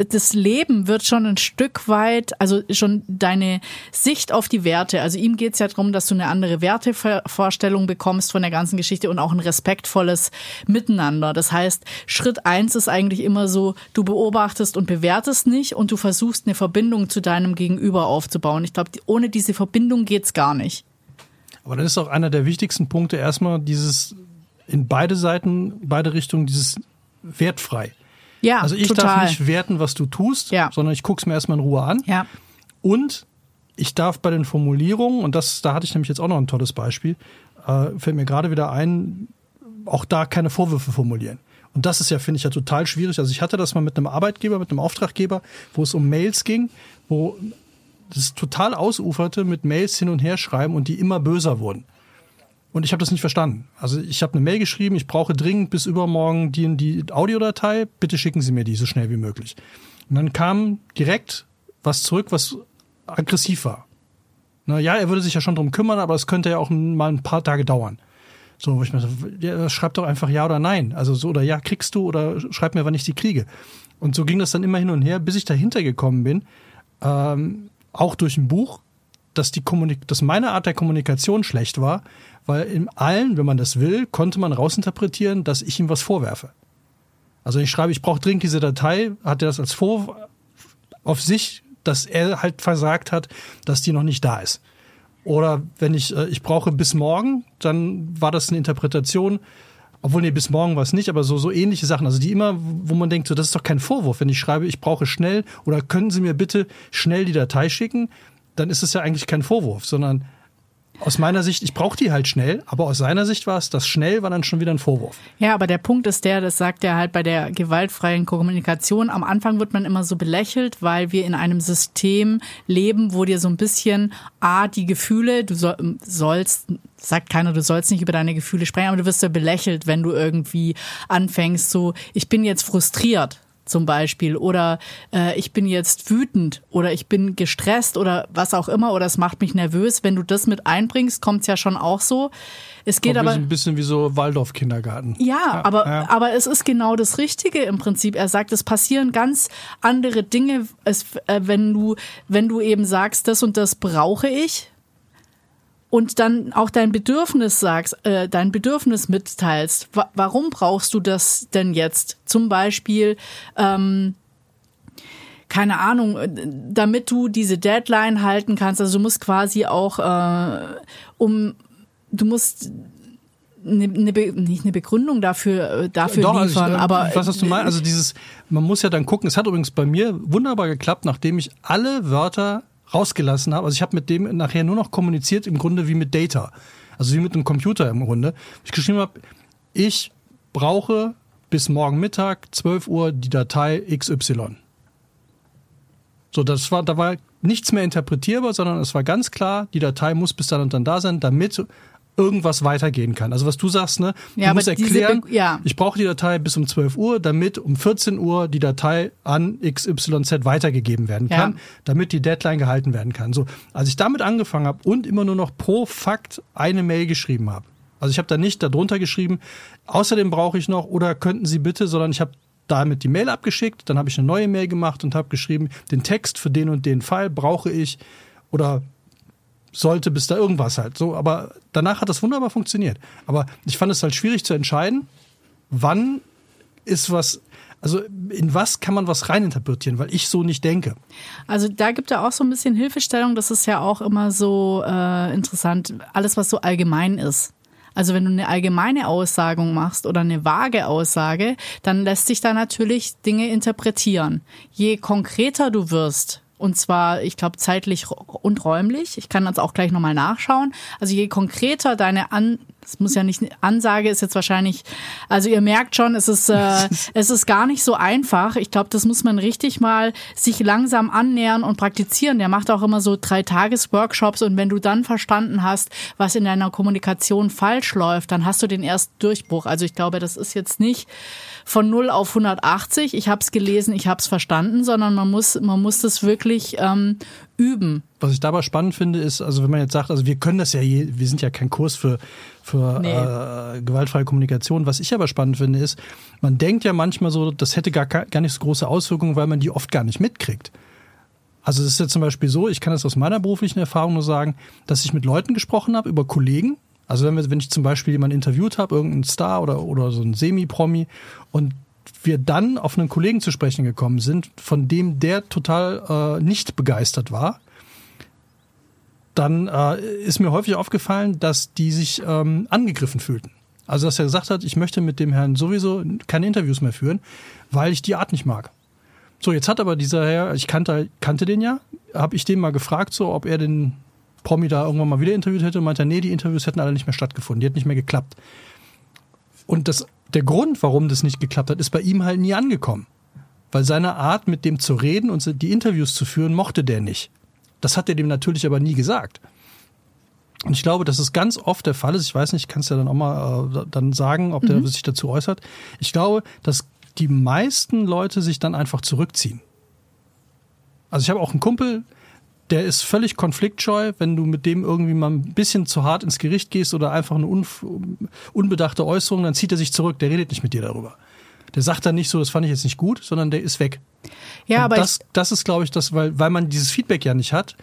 das Leben wird schon ein Stück weit, also schon deine Sicht auf die Werte. Also ihm geht es ja darum, dass du eine andere Wertevorstellung bekommst von der ganzen Geschichte und auch ein respektvolles Miteinander. Das heißt, Schritt eins ist eigentlich immer so, du beobachtest und bewertest nicht und du versuchst eine Verbindung zu deinem Gegenüber aufzubauen. Ich glaube, ohne diese Verbindung geht's gar nicht. Aber dann ist auch einer der wichtigsten Punkte erstmal dieses in beide Seiten, beide Richtungen, dieses wertfrei. Ja, Also ich total. darf nicht werten, was du tust, Ja. sondern ich guck's mir erstmal in Ruhe an. Ja. Und ich darf bei den Formulierungen, und das, da hatte ich nämlich jetzt auch noch ein tolles Beispiel, äh, fällt mir gerade wieder ein, auch da keine Vorwürfe formulieren. Und das ist ja, finde ich, ja total schwierig. Also ich hatte das mal mit einem Arbeitgeber, mit einem Auftraggeber, wo es um Mails ging, wo das total ausuferte mit Mails hin und her schreiben und die immer böser wurden. Und ich habe das nicht verstanden. Also ich habe eine Mail geschrieben, ich brauche dringend bis übermorgen die, die Audiodatei, bitte schicken Sie mir die so schnell wie möglich. Und dann kam direkt was zurück, was aggressiv war. Na ja, er würde sich ja schon drum kümmern, aber es könnte ja auch mal ein paar Tage dauern. So, wo ich mir so, ja, schreib doch einfach ja oder nein. Also so oder ja, kriegst du oder schreib mir, wann ich die kriege. Und so ging das dann immer hin und her, bis ich dahinter gekommen bin, ähm, auch durch ein Buch, dass die Kommunik dass meine Art der Kommunikation schlecht war, weil in allen, wenn man das will, konnte man rausinterpretieren, dass ich ihm was vorwerfe. Also ich schreibe, ich brauche dringend diese Datei, hat er das als Vorwurf auf sich, dass er halt versagt hat, dass die noch nicht da ist. Oder wenn ich, äh, ich brauche bis morgen, dann war das eine Interpretation, obwohl nee, bis morgen war es nicht, aber so, so ähnliche Sachen, also die immer, wo man denkt, so, das ist doch kein Vorwurf, wenn ich schreibe, ich brauche schnell oder können Sie mir bitte schnell die Datei schicken, dann ist es ja eigentlich kein Vorwurf, sondern aus meiner Sicht, ich brauche die halt schnell, aber aus seiner Sicht war es, das schnell war dann schon wieder ein Vorwurf. Ja, aber der Punkt ist der, das sagt er halt bei der gewaltfreien Kommunikation. Am Anfang wird man immer so belächelt, weil wir in einem System leben, wo dir so ein bisschen, ah, die Gefühle, du soll, sollst, sagt keiner, du sollst nicht über deine Gefühle sprechen, aber du wirst ja belächelt, wenn du irgendwie anfängst, so, ich bin jetzt frustriert zum Beispiel oder äh, ich bin jetzt wütend oder ich bin gestresst oder was auch immer oder es macht mich nervös. Wenn du das mit einbringst, kommt's ja schon auch so. Es geht aber ein bisschen wie so Waldorf-Kindergarten. ja, aber, ja. aber es ist genau das Richtige im Prinzip. Er sagt, es passieren ganz andere Dinge, es, äh, wenn, du, wenn du eben sagst, das und das brauche ich und dann auch dein Bedürfnis sagst, äh, dein Bedürfnis mitteilst. Wa warum brauchst du das denn jetzt? Zum Beispiel, ähm, keine Ahnung, äh, damit du diese Deadline halten kannst. Also du musst quasi auch äh, um du musst eine, eine Be nicht eine Begründung dafür äh, dafür Doch, also liefern, ich, äh, aber was du meinst. Also dieses, man muss ja dann gucken. Es hat übrigens bei mir wunderbar geklappt, nachdem ich alle Wörter rausgelassen habe. Also ich habe mit dem nachher nur noch kommuniziert, im Grunde wie mit Data. Also wie mit einem Computer im Grunde. Ich geschrieben habe, ich brauche bis morgen Mittag, 12 Uhr, die Datei XY. So, das war, da war nichts mehr interpretierbar, sondern es war ganz klar, die Datei muss bis dann und dann da sein, damit irgendwas weitergehen kann. Also was du sagst, ne? Du Ja, musst erklären, ja. ich brauche die Datei bis um 12 Uhr, damit um 14 Uhr die Datei an XYZ weitergegeben werden Ja. kann, damit die Deadline gehalten werden kann. So, als ich damit angefangen habe und immer nur noch pro Fakt eine Mail geschrieben habe. Also ich habe da nicht darunter geschrieben, außerdem brauche ich noch oder könnten Sie bitte, sondern ich habe damit die Mail abgeschickt, dann habe ich eine neue Mail gemacht und habe geschrieben, den Text für den und den Fall brauche ich oder sollte bis da irgendwas halt so, aber danach hat das wunderbar funktioniert. Aber ich fand es halt schwierig zu entscheiden, wann ist was, also in was kann man was reininterpretieren, weil ich so nicht denke. Also da gibt er auch so ein bisschen Hilfestellung. Das ist ja auch immer so äh, interessant. Alles, was so allgemein ist. Also wenn du eine allgemeine Aussagung machst oder eine vage Aussage, dann lässt sich da natürlich Dinge interpretieren. Je konkreter du wirst, und zwar, ich glaube, zeitlich und räumlich. Ich kann das auch gleich nochmal nachschauen. Also je konkreter deine An, es muss ja nicht, Ansage ist jetzt wahrscheinlich, also ihr merkt schon, es ist, äh, es ist gar nicht so einfach. Ich glaube, das muss man richtig mal sich langsam annähern und praktizieren. Der macht auch immer so drei Tages-Workshops und wenn du dann verstanden hast, was in deiner Kommunikation falsch läuft, dann hast du den ersten Durchbruch. Also ich glaube, das ist jetzt nicht von 0 auf 180, ich habe es gelesen, ich habe es verstanden, sondern man muss, man muss das wirklich ähm, üben. Was ich dabei spannend finde, ist, also wenn man jetzt sagt, also wir können das ja, je, wir sind ja kein Kurs für, für Nee. äh, gewaltfreie Kommunikation. Was ich aber spannend finde, ist, man denkt ja manchmal so, das hätte gar, gar nicht so große Auswirkungen, weil man die oft gar nicht mitkriegt. Also es ist ja zum Beispiel so, ich kann das aus meiner beruflichen Erfahrung nur sagen, dass ich mit Leuten gesprochen habe, über Kollegen. Also wenn, wir, wenn ich zum Beispiel jemanden interviewt habe, irgendeinen Star oder, oder so einen Semi-Promi und wir dann auf einen Kollegen zu sprechen gekommen sind, von dem der total äh, nicht begeistert war, dann äh, ist mir häufig aufgefallen, dass die sich ähm, angegriffen fühlten. Also dass er gesagt hat, ich möchte mit dem Herrn sowieso keine Interviews mehr führen, weil ich die Art nicht mag. So, jetzt hat aber dieser Herr, ich kannte, kannte den ja, habe ich den mal gefragt, so, ob er den Promi da irgendwann mal wieder interviewt hätte und meinte, er, nee, die Interviews hätten alle nicht mehr stattgefunden, die hätten nicht mehr geklappt. Und das, der Grund, warum das nicht geklappt hat, ist bei ihm halt nie angekommen. Weil seine Art, mit dem zu reden und die Interviews zu führen, mochte der nicht. Das hat er dem natürlich aber nie gesagt. Und ich glaube, dass es ganz oft der Fall ist. Ich weiß nicht, kannst ja dann auch mal äh, dann sagen, ob der sich dazu äußert. Ich glaube, dass die meisten Leute sich dann einfach zurückziehen. Also ich habe auch einen Kumpel, der ist völlig konfliktscheu, wenn du mit dem irgendwie mal ein bisschen zu hart ins Gericht gehst oder einfach eine unf unbedachte Äußerung, dann zieht er sich zurück, der redet nicht mit dir darüber. Der sagt dann nicht so, das fand ich jetzt nicht gut, sondern der ist weg. Ja, Und aber das, ich, das ist, glaube ich, das, weil, weil man dieses Feedback ja nicht hat,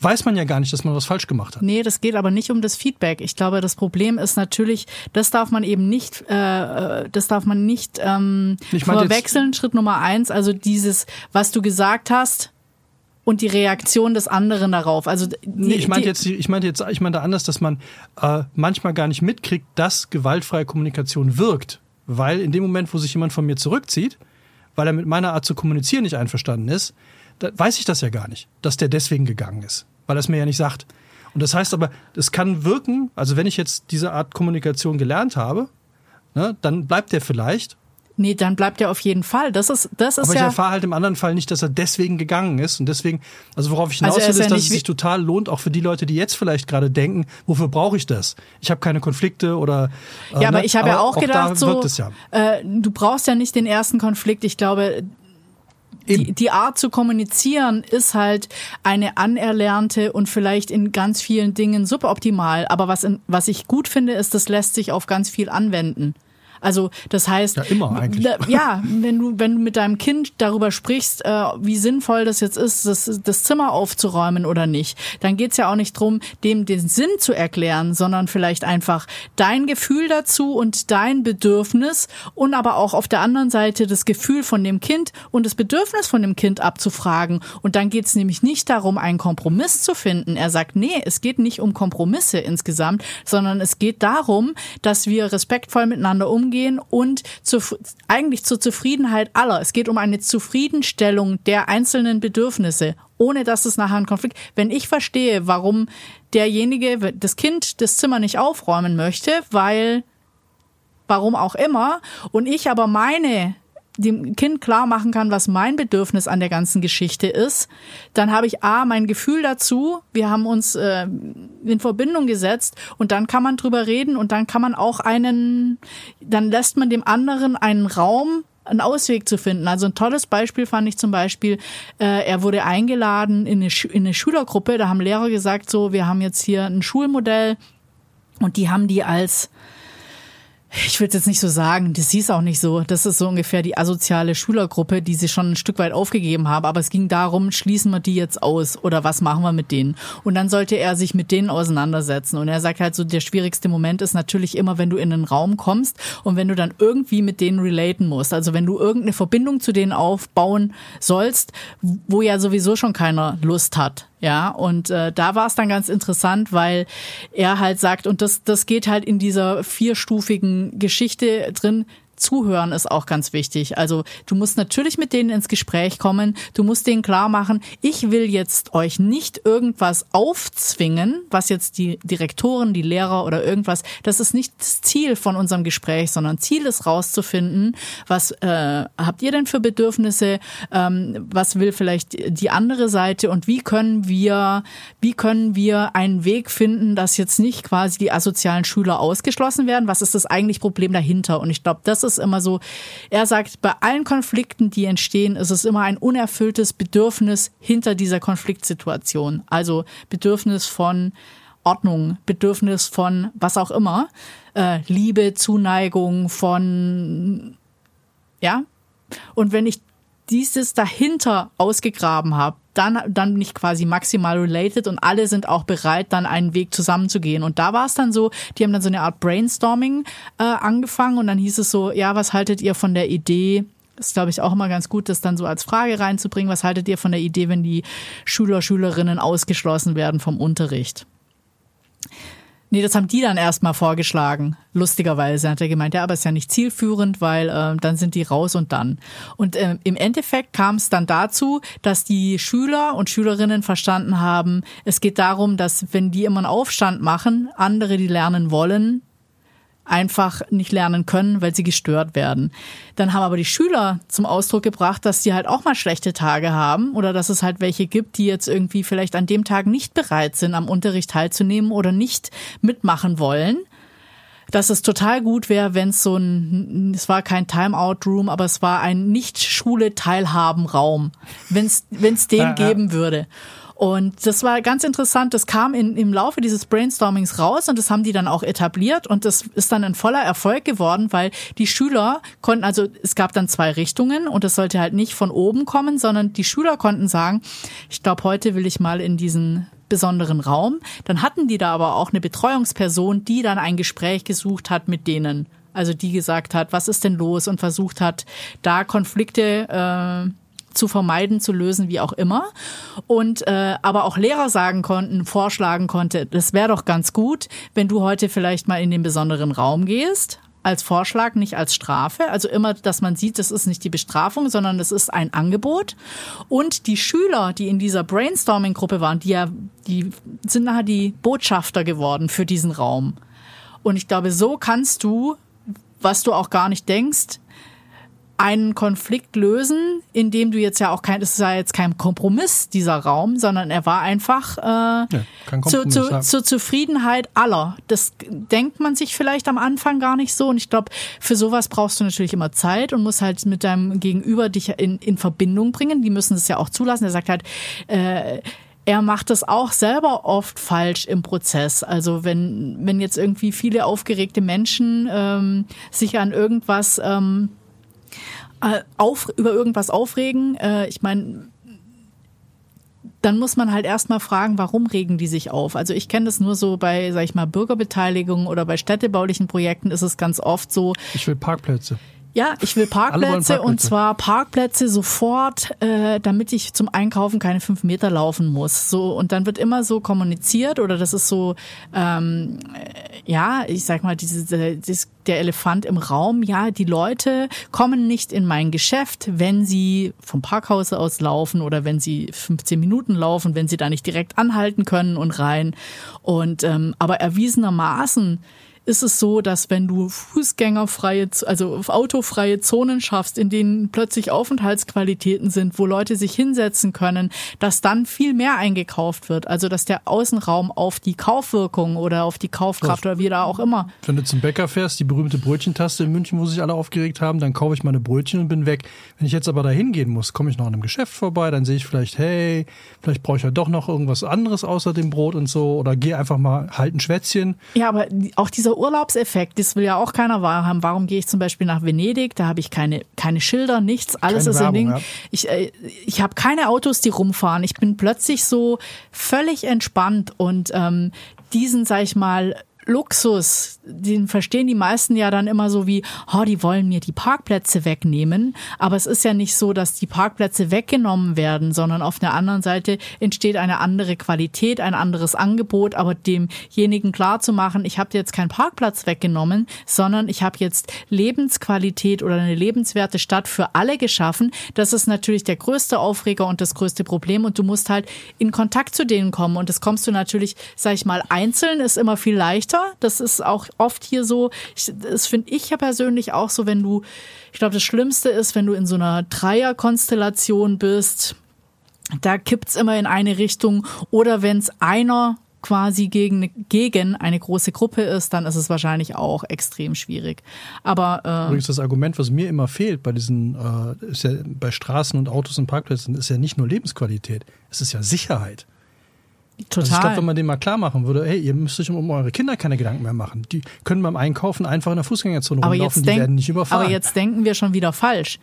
weiß man ja gar nicht, dass man was falsch gemacht hat. Nee, das geht aber nicht um das Feedback. Ich glaube, das Problem ist natürlich, das darf man eben nicht, äh, das darf man nicht ähm, Ich jetzt- verwechseln. Schritt Nummer eins, also dieses, was du gesagt hast und die Reaktion des anderen darauf. Also die, Nee, ich meinte jetzt, ich meinte jetzt, ich meinte anders, dass man äh, manchmal gar nicht mitkriegt, dass gewaltfreie Kommunikation wirkt. Weil in dem Moment, wo sich jemand von mir zurückzieht, weil er mit meiner Art zu kommunizieren nicht einverstanden ist, da weiß ich das ja gar nicht, dass der deswegen gegangen ist. Weil er es mir ja nicht sagt. Und das heißt aber, es kann wirken, also wenn ich jetzt diese Art Kommunikation gelernt habe, ne, dann bleibt der vielleicht. Nee, dann bleibt er auf jeden Fall. Das ist, das ist Aber ich ja. erfahre halt im anderen Fall nicht, dass er deswegen gegangen ist. Und deswegen, also worauf ich hinaus Also er will, ist ist, dass es sich total lohnt, auch für die Leute, die jetzt vielleicht gerade denken, wofür brauche ich das? Ich habe keine Konflikte oder. äh, Ja, aber ne? ich habe ja auch da gedacht, so, ja. äh, du brauchst ja nicht den ersten Konflikt. Ich glaube, die, die Art zu kommunizieren ist halt eine anerlernte und vielleicht in ganz vielen Dingen suboptimal. Aber was, in, was ich gut finde, ist, das lässt sich auf ganz viel anwenden. Also das heißt, Ja, immer eigentlich. ja, wenn du wenn du mit deinem Kind darüber sprichst, äh, wie sinnvoll das jetzt ist, das, das Zimmer aufzuräumen oder nicht, dann geht's ja auch nicht drum, dem den Sinn zu erklären, sondern vielleicht einfach dein Gefühl dazu und dein Bedürfnis und aber auch auf der anderen Seite das Gefühl von dem Kind und das Bedürfnis von dem Kind abzufragen. Und dann geht's nämlich nicht darum, einen Kompromiss zu finden. Er sagt, nee, es geht nicht um Kompromisse insgesamt, sondern es geht darum, dass wir respektvoll miteinander umgehen und zu, eigentlich zur Zufriedenheit aller. Es geht um eine Zufriedenstellung der einzelnen Bedürfnisse, ohne dass es nachher ein Konflikt. Wenn ich verstehe, warum derjenige, das Kind das Zimmer nicht aufräumen möchte, weil warum auch immer, und ich aber meine dem Kind klar machen kann, was mein Bedürfnis an der ganzen Geschichte ist, dann habe ich A, mein Gefühl dazu, wir haben uns äh, in Verbindung gesetzt und dann kann man drüber reden und dann kann man auch einen, dann lässt man dem anderen einen Raum, einen Ausweg zu finden. Also ein tolles Beispiel fand ich zum Beispiel, äh, er wurde eingeladen in eine, Schu- in eine Schülergruppe, da haben Lehrer gesagt, so, wir haben jetzt hier ein Schulmodell und die haben die als ich will jetzt nicht so sagen, das hieß auch nicht so. Das ist so ungefähr die asoziale Schülergruppe, die sie schon ein Stück weit aufgegeben haben. Aber es ging darum, schließen wir die jetzt aus oder was machen wir mit denen? Und dann sollte er sich mit denen auseinandersetzen. Und er sagt halt so, der schwierigste Moment ist natürlich immer, wenn du in einen Raum kommst und wenn du dann irgendwie mit denen relaten musst. Also wenn du irgendeine Verbindung zu denen aufbauen sollst, wo ja sowieso schon keiner Lust hat. Ja, und äh, da war es dann ganz interessant, weil er halt sagt, und das, das geht halt in dieser vierstufigen Geschichte drin, Zuhören ist auch ganz wichtig. Also du musst natürlich mit denen ins Gespräch kommen. Du musst denen klar machen, ich will jetzt euch nicht irgendwas aufzwingen, was jetzt die Direktoren, die Lehrer oder irgendwas, das ist nicht das Ziel von unserem Gespräch, sondern Ziel ist rauszufinden, was äh, habt ihr denn für Bedürfnisse, ähm, was will vielleicht die andere Seite und wie können wir, wie können wir einen Weg finden, dass jetzt nicht quasi die asozialen Schüler ausgeschlossen werden? Was ist das eigentlich Problem dahinter? Und ich glaube, das ist ist immer so, er sagt, bei allen Konflikten, die entstehen, ist es immer ein unerfülltes Bedürfnis hinter dieser Konfliktsituation. Also Bedürfnis von Ordnung, Bedürfnis von was auch immer, äh, Liebe, Zuneigung, von ja. Und wenn ich dieses dahinter ausgegraben habe, dann, dann bin ich quasi maximal related und alle sind auch bereit, dann einen Weg zusammenzugehen. Und da war es dann so, die haben dann so eine Art Brainstorming äh, angefangen und dann hieß es so, ja, was haltet ihr von der Idee, ist, glaube ich, auch immer ganz gut, das dann so als Frage reinzubringen. Was haltet ihr von der Idee, wenn die Schüler, Schülerinnen ausgeschlossen werden vom Unterricht? Nee, das haben die dann erstmal vorgeschlagen. Lustigerweise hat er gemeint, ja, aber ist ja nicht zielführend, weil äh, dann sind die raus und dann. Und äh, im Endeffekt kam es dann dazu, dass die Schüler und Schülerinnen verstanden haben, es geht darum, dass wenn die immer einen Aufstand machen, andere, die lernen wollen, einfach nicht lernen können, weil sie gestört werden. Dann haben aber die Schüler zum Ausdruck gebracht, dass die halt auch mal schlechte Tage haben oder dass es halt welche gibt, die jetzt irgendwie vielleicht an dem Tag nicht bereit sind, am Unterricht teilzunehmen oder nicht mitmachen wollen. Dass es total gut wäre, wenn es so ein, es war kein Timeout-Room, aber es war ein Nicht-Schule-Teilhaben-Raum, wenn es den geben würde. Und das war ganz interessant. Das kam in, im Laufe dieses Brainstormings raus und das haben die dann auch etabliert und das ist dann ein voller Erfolg geworden, weil die Schüler konnten, also es gab dann zwei Richtungen und es sollte halt nicht von oben kommen, sondern die Schüler konnten sagen, ich glaube, heute will ich mal in diesen besonderen Raum. Dann hatten die da aber auch eine Betreuungsperson, die dann ein Gespräch gesucht hat mit denen. Also die gesagt hat, was ist denn los und versucht hat, da Konflikte äh, zu vermeiden, zu lösen, wie auch immer. Und äh, aber auch Lehrer sagen konnten, vorschlagen konnte, das wäre doch ganz gut, wenn du heute vielleicht mal in den besonderen Raum gehst. Als Vorschlag, nicht als Strafe. Also immer, dass man sieht, das ist nicht die Bestrafung, sondern das ist ein Angebot. Und die Schüler, die in dieser Brainstorming-Gruppe waren, die ja, die sind nachher die Botschafter geworden für diesen Raum. Und ich glaube, so kannst du, was du auch gar nicht denkst, einen Konflikt lösen, in dem du jetzt ja auch kein, es ist ja jetzt kein Kompromiss, dieser Raum, sondern er war einfach äh, ja, zu, zu, zur Zufriedenheit aller. Das denkt man sich vielleicht am Anfang gar nicht so. Und ich glaube, für sowas brauchst du natürlich immer Zeit und musst halt mit deinem Gegenüber dich in, in Verbindung bringen. Die müssen es ja auch zulassen. Er sagt halt, äh, er macht das auch selber oft falsch im Prozess. Also wenn, wenn jetzt irgendwie viele aufgeregte Menschen ähm, sich an irgendwas ähm, äh, auf, über irgendwas aufregen. Äh, ich meine, dann muss man halt erstmal fragen, warum regen die sich auf? Also ich kenne das nur so bei, sag ich mal, Bürgerbeteiligung oder bei städtebaulichen Projekten ist es ganz oft so. Ich will Parkplätze. Ja, ich will Parkplätze, Parkplätze, und zwar Parkplätze sofort, äh, damit ich zum Einkaufen keine fünf Meter laufen muss. So und dann wird immer so kommuniziert oder das ist so, ähm, ja, ich sag mal, diese, dieses, der Elefant im Raum. Ja, die Leute kommen nicht in mein Geschäft, wenn sie vom Parkhaus aus laufen oder wenn sie 15 Minuten laufen, wenn sie da nicht direkt anhalten können und rein. Und ähm, aber erwiesenermaßen ist es so, dass wenn du fußgängerfreie, also autofreie Zonen schaffst, in denen plötzlich Aufenthaltsqualitäten sind, wo Leute sich hinsetzen können, dass dann viel mehr eingekauft wird. Also dass der Außenraum auf die Kaufwirkung oder auf die Kaufkraft oder wie da auch immer. Wenn du zum Bäcker fährst, die berühmte Brötchentaste in München, wo sich alle aufgeregt haben, dann kaufe ich meine Brötchen und bin weg. Wenn ich jetzt aber da hingehen muss, komme ich noch an einem Geschäft vorbei, dann sehe ich vielleicht, hey, vielleicht brauche ich ja doch noch irgendwas anderes außer dem Brot und so oder gehe einfach mal halt ein Schwätzchen. Ja, aber auch dieser dieser Urlaubseffekt, das will ja auch keiner wahrhaben. Warum gehe ich zum Beispiel nach Venedig? Da habe ich keine, keine Schilder, nichts, alles keine ist ein Ding. Ja. Ich, äh, ich habe keine Autos, die rumfahren. Ich bin plötzlich so völlig entspannt und ähm, diesen, sag ich mal, Luxus, den verstehen die meisten ja dann immer so wie, oh, die wollen mir die Parkplätze wegnehmen. Aber es ist ja nicht so, dass die Parkplätze weggenommen werden, sondern auf der anderen Seite entsteht eine andere Qualität, ein anderes Angebot. Aber demjenigen klar zu machen, ich habe jetzt keinen Parkplatz weggenommen, sondern ich habe jetzt Lebensqualität oder eine lebenswerte Stadt für alle geschaffen. Das ist natürlich der größte Aufreger und das größte Problem. Und du musst halt in Kontakt zu denen kommen. Und das kommst du natürlich, sag ich mal, einzeln ist immer viel leichter leichter. Das ist auch oft hier so. Ich, das finde ich ja persönlich auch so, wenn du, ich glaube, das Schlimmste ist, wenn du in so einer Dreierkonstellation bist. Da kippt's immer in eine Richtung. Oder wenn es einer quasi gegen, gegen eine große Gruppe ist, dann ist es wahrscheinlich auch extrem schwierig. Aber äh, übrigens das Argument, was mir immer fehlt bei diesen, äh, ist ja bei Straßen und Autos und Parkplätzen, ist ja nicht nur Lebensqualität, es ist ja Sicherheit. Total. Also ich glaube, wenn man dem mal klar machen würde, hey, ihr müsst euch um eure Kinder keine Gedanken mehr machen. Die können beim Einkaufen einfach in der Fußgängerzone aber rumlaufen, jetzt, die denk, werden nicht überfahren. aber jetzt denken wir schon wieder falsch.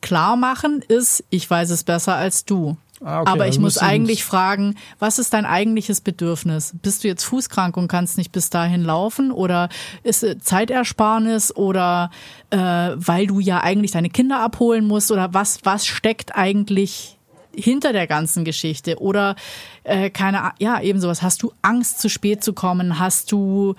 Klar machen ist, ich weiß es besser als du. Ah, okay, aber ich also muss müssen wir eigentlich fragen, was ist dein eigentliches Bedürfnis? Bist du jetzt fußkrank und kannst nicht bis dahin laufen? Oder ist es Zeitersparnis? Oder äh, weil du ja eigentlich deine Kinder abholen musst? Oder was, was steckt eigentlich hinter der ganzen Geschichte? Oder äh, keine, ja, eben sowas. Hast du Angst, zu spät zu kommen? Hast du,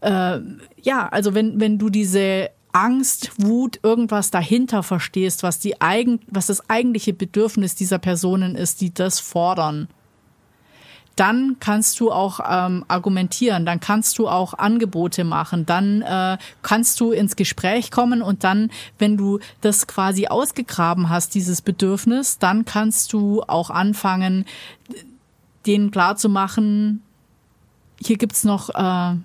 äh, ja, also wenn, wenn du diese Angst, Wut, irgendwas dahinter verstehst, was die eigen, was das eigentliche Bedürfnis dieser Personen ist, die das fordern, dann kannst du auch ähm, argumentieren, dann kannst du auch Angebote machen, dann äh, kannst du ins Gespräch kommen und dann, wenn du das quasi ausgegraben hast, dieses Bedürfnis, dann kannst du auch anfangen, denen klarzumachen, hier gibt's noch, äh,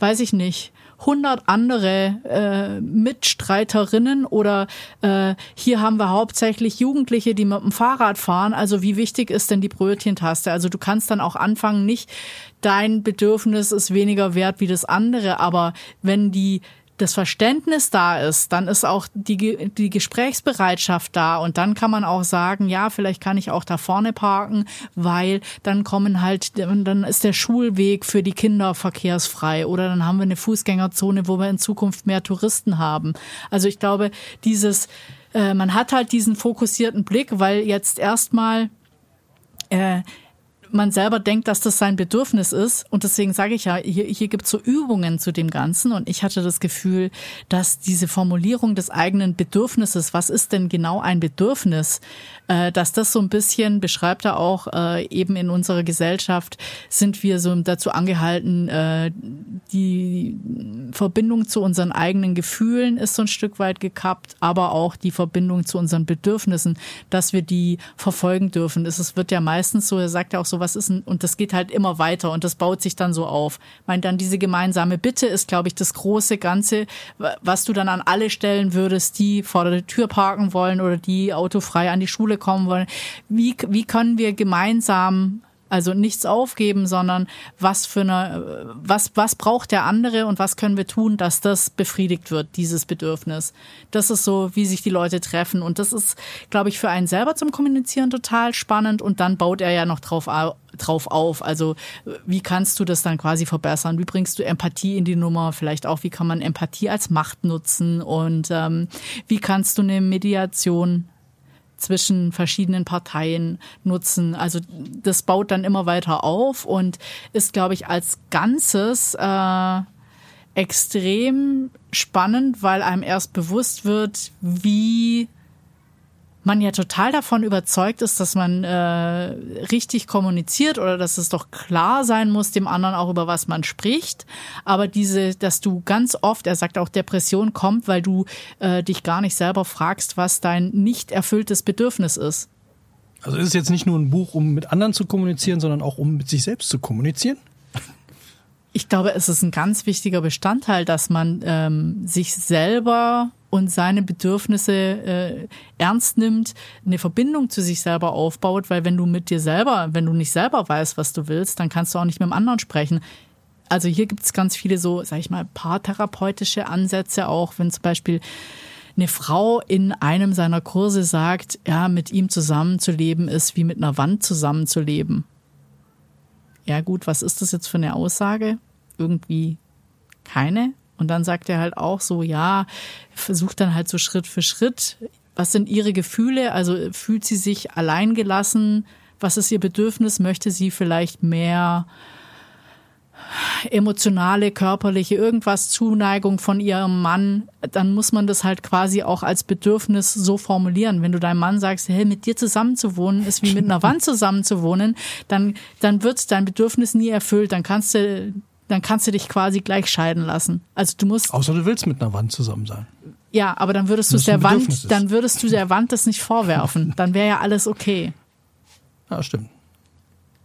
weiß ich nicht, 100 andere äh, Mitstreiterinnen oder äh, hier haben wir hauptsächlich Jugendliche, die mit dem Fahrrad fahren. Also wie wichtig ist denn die Brötchentaste? Also du kannst dann auch anfangen, nicht dein Bedürfnis ist weniger wert wie das andere, aber wenn die das Verständnis da ist, dann ist auch die, die Gesprächsbereitschaft da und dann kann man auch sagen, ja, vielleicht kann ich auch da vorne parken, weil dann kommen halt, dann ist der Schulweg für die Kinder verkehrsfrei oder dann haben wir eine Fußgängerzone, wo wir in Zukunft mehr Touristen haben. Also ich glaube, dieses, äh, man hat halt diesen fokussierten Blick, weil jetzt erstmal äh, man selber denkt, dass das sein Bedürfnis ist. Und deswegen sage ich ja, hier, hier gibt es so Übungen zu dem Ganzen. Und ich hatte das Gefühl, dass diese Formulierung des eigenen Bedürfnisses, was ist denn genau ein Bedürfnis, äh, dass das so ein bisschen, beschreibt er auch, äh, eben in unserer Gesellschaft sind wir so dazu angehalten, äh, die Verbindung zu unseren eigenen Gefühlen ist so ein Stück weit gekappt, aber auch die Verbindung zu unseren Bedürfnissen, dass wir die verfolgen dürfen. Es wird ja meistens so, er sagt ja auch so, was ist denn, und das geht halt immer weiter und das baut sich dann so auf. Ich meine, dann diese gemeinsame Bitte ist, glaube ich, das große Ganze, wa- was du dann an alle stellen würdest, die vor der Tür parken wollen oder die autofrei an die Schule kommen wollen. Wie, wie können wir gemeinsam also nichts aufgeben, sondern was für eine, was, was braucht der andere und was können wir tun, dass das befriedigt wird, dieses Bedürfnis. Das ist so, wie sich die Leute treffen. Und das ist, glaube ich, für einen selber zum Kommunizieren total spannend. Und dann baut er ja noch drauf, au- drauf auf. Also, wie kannst du das dann quasi verbessern? Wie bringst du Empathie in die Nummer? Vielleicht auch, wie kann man Empathie als Macht nutzen? Und ähm, wie kannst du eine Mediation zwischen verschiedenen Parteien nutzen. Also das baut dann immer weiter auf und ist, glaube ich, als Ganzes äh, extrem spannend, weil einem erst bewusst wird, wie man ja total davon überzeugt ist, dass man äh, richtig kommuniziert oder dass es doch klar sein muss, dem anderen auch über was man spricht. Aber diese, dass du ganz oft, er sagt auch, Depression kommt, weil du äh, dich gar nicht selber fragst, was dein nicht erfülltes Bedürfnis ist. Also ist es jetzt nicht nur ein Buch, um mit anderen zu kommunizieren, sondern auch um mit sich selbst zu kommunizieren? Ich glaube, es ist ein ganz wichtiger Bestandteil, dass man ähm, sich selber und seine Bedürfnisse äh, ernst nimmt, eine Verbindung zu sich selber aufbaut, weil wenn du mit dir selber, wenn du nicht selber weißt, was du willst, dann kannst du auch nicht mit dem anderen sprechen. Also hier gibt es ganz viele so, sag ich mal, paartherapeutische Ansätze auch, wenn zum Beispiel eine Frau in einem seiner Kurse sagt, ja, mit ihm zusammenzuleben ist wie mit einer Wand zusammenzuleben. Ja gut, was ist das jetzt für eine Aussage? Irgendwie keine. Und dann sagt er halt auch so, ja, versucht dann halt so Schritt für Schritt. Was sind ihre Gefühle? Also fühlt sie sich alleingelassen? Was ist ihr Bedürfnis? Möchte sie vielleicht mehr emotionale, körperliche, irgendwas Zuneigung von ihrem Mann, dann muss man das halt quasi auch als Bedürfnis so formulieren. Wenn du deinem Mann sagst, hey, mit dir zusammenzuwohnen ist wie mit einer (laughs) Wand zusammenzuwohnen, dann, dann wird dein Bedürfnis nie erfüllt. Dann kannst du, dann kannst du dich quasi gleich scheiden lassen. Also du musst, Außer du willst mit einer Wand zusammen sein. ja, aber dann würdest du der Wand, dann würdest du der Wand das nicht vorwerfen. (laughs) Dann wäre ja alles okay. Ja, stimmt.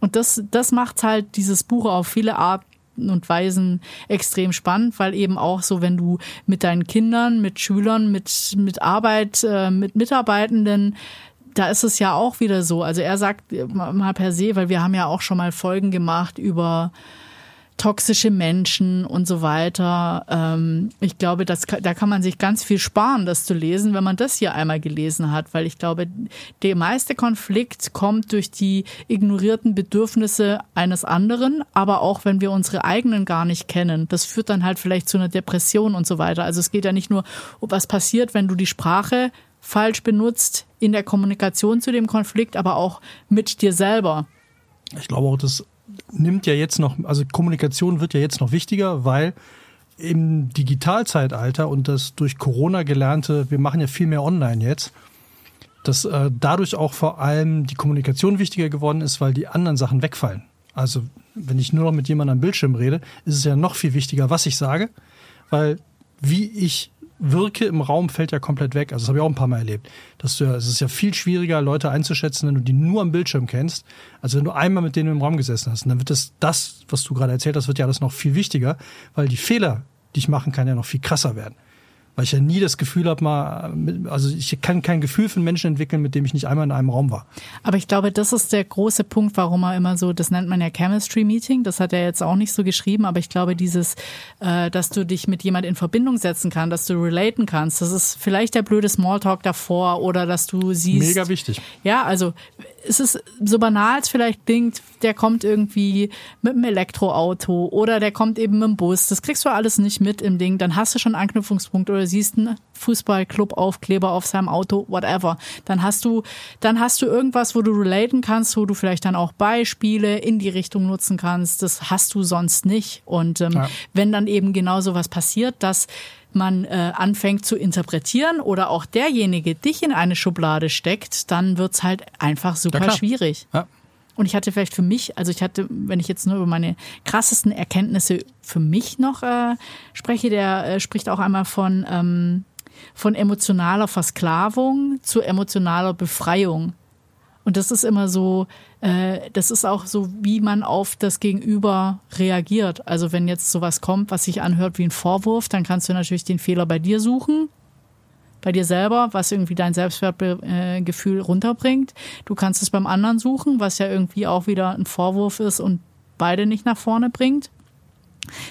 Und das, das macht halt dieses Buch auf viele Arten und Weisen extrem spannend, weil eben auch so, wenn du mit deinen Kindern, mit Schülern, mit, mit Arbeit, äh, mit Mitarbeitenden, da ist es ja auch wieder so. Also er sagt mal per se, weil wir haben ja auch schon mal Folgen gemacht über toxische Menschen und so weiter. Ähm, ich glaube, das, da kann man sich ganz viel sparen, das zu lesen, wenn man das hier einmal gelesen hat, weil ich glaube, der meiste Konflikt kommt durch die ignorierten Bedürfnisse eines anderen, aber auch wenn wir unsere eigenen gar nicht kennen. Das führt dann halt vielleicht zu einer Depression und so weiter. Also es geht ja nicht nur, was passiert, wenn du die Sprache falsch benutzt in der Kommunikation zu dem Konflikt, aber auch mit dir selber. Ich glaube auch, das nimmt ja jetzt noch, also Kommunikation wird ja jetzt noch wichtiger, weil im Digitalzeitalter und das durch Corona gelernte, wir machen ja viel mehr online jetzt, dass äh, dadurch auch vor allem die Kommunikation wichtiger geworden ist, weil die anderen Sachen wegfallen. Also wenn ich nur noch mit jemandem am Bildschirm rede, ist es ja noch viel wichtiger, was ich sage, weil wie ich wirke im Raum fällt ja komplett weg. Also das habe ich auch ein paar Mal erlebt. Dass du, es ist ja viel schwieriger, Leute einzuschätzen, wenn du die nur am Bildschirm kennst, als wenn du einmal mit denen im Raum gesessen hast. Und dann wird das, das, was du gerade erzählt hast, wird ja alles noch viel wichtiger, weil die Fehler, die ich machen kann, ja noch viel krasser werden weil ich ja nie das Gefühl habe, mal, also ich kann kein Gefühl für einen Menschen entwickeln, mit dem ich nicht einmal in einem Raum war. Aber ich glaube, das ist der große Punkt, warum er immer so, das nennt man ja Chemistry Meeting, das hat er jetzt auch nicht so geschrieben, aber ich glaube, dieses, äh, dass du dich mit jemand in Verbindung setzen kannst, dass du relaten kannst, das ist vielleicht der blöde Smalltalk davor oder dass du siehst. Mega wichtig. Ja, also es ist so banal es vielleicht klingt, der kommt irgendwie mit einem Elektroauto oder der kommt eben mit dem Bus. Das kriegst du alles nicht mit im Ding. Dann hast du schon einen Anknüpfungspunkt oder siehst einen Fußballclub-Aufkleber auf seinem Auto, whatever. Dann hast du, dann hast du irgendwas, wo du relaten kannst, wo du vielleicht dann auch Beispiele in die Richtung nutzen kannst. Das hast du sonst nicht. Und ähm, ja. wenn dann eben genau so was passiert, dass man äh, anfängt zu interpretieren oder auch derjenige dich in eine Schublade steckt, dann wird's halt einfach super ja, schwierig. Ja. Und ich hatte vielleicht für mich, also ich hatte, wenn ich jetzt nur über meine krassesten Erkenntnisse für mich noch äh, spreche, der äh, spricht auch einmal von, ähm, von emotionaler Versklavung zu emotionaler Befreiung. Und das ist immer so, äh, das ist auch so, wie man auf das Gegenüber reagiert. Also wenn jetzt sowas kommt, was sich anhört wie ein Vorwurf, dann kannst du natürlich den Fehler bei dir suchen, bei dir selber, was irgendwie dein Selbstwertgefühl runterbringt. Du kannst es beim anderen suchen, was ja irgendwie auch wieder ein Vorwurf ist und beide nicht nach vorne bringt.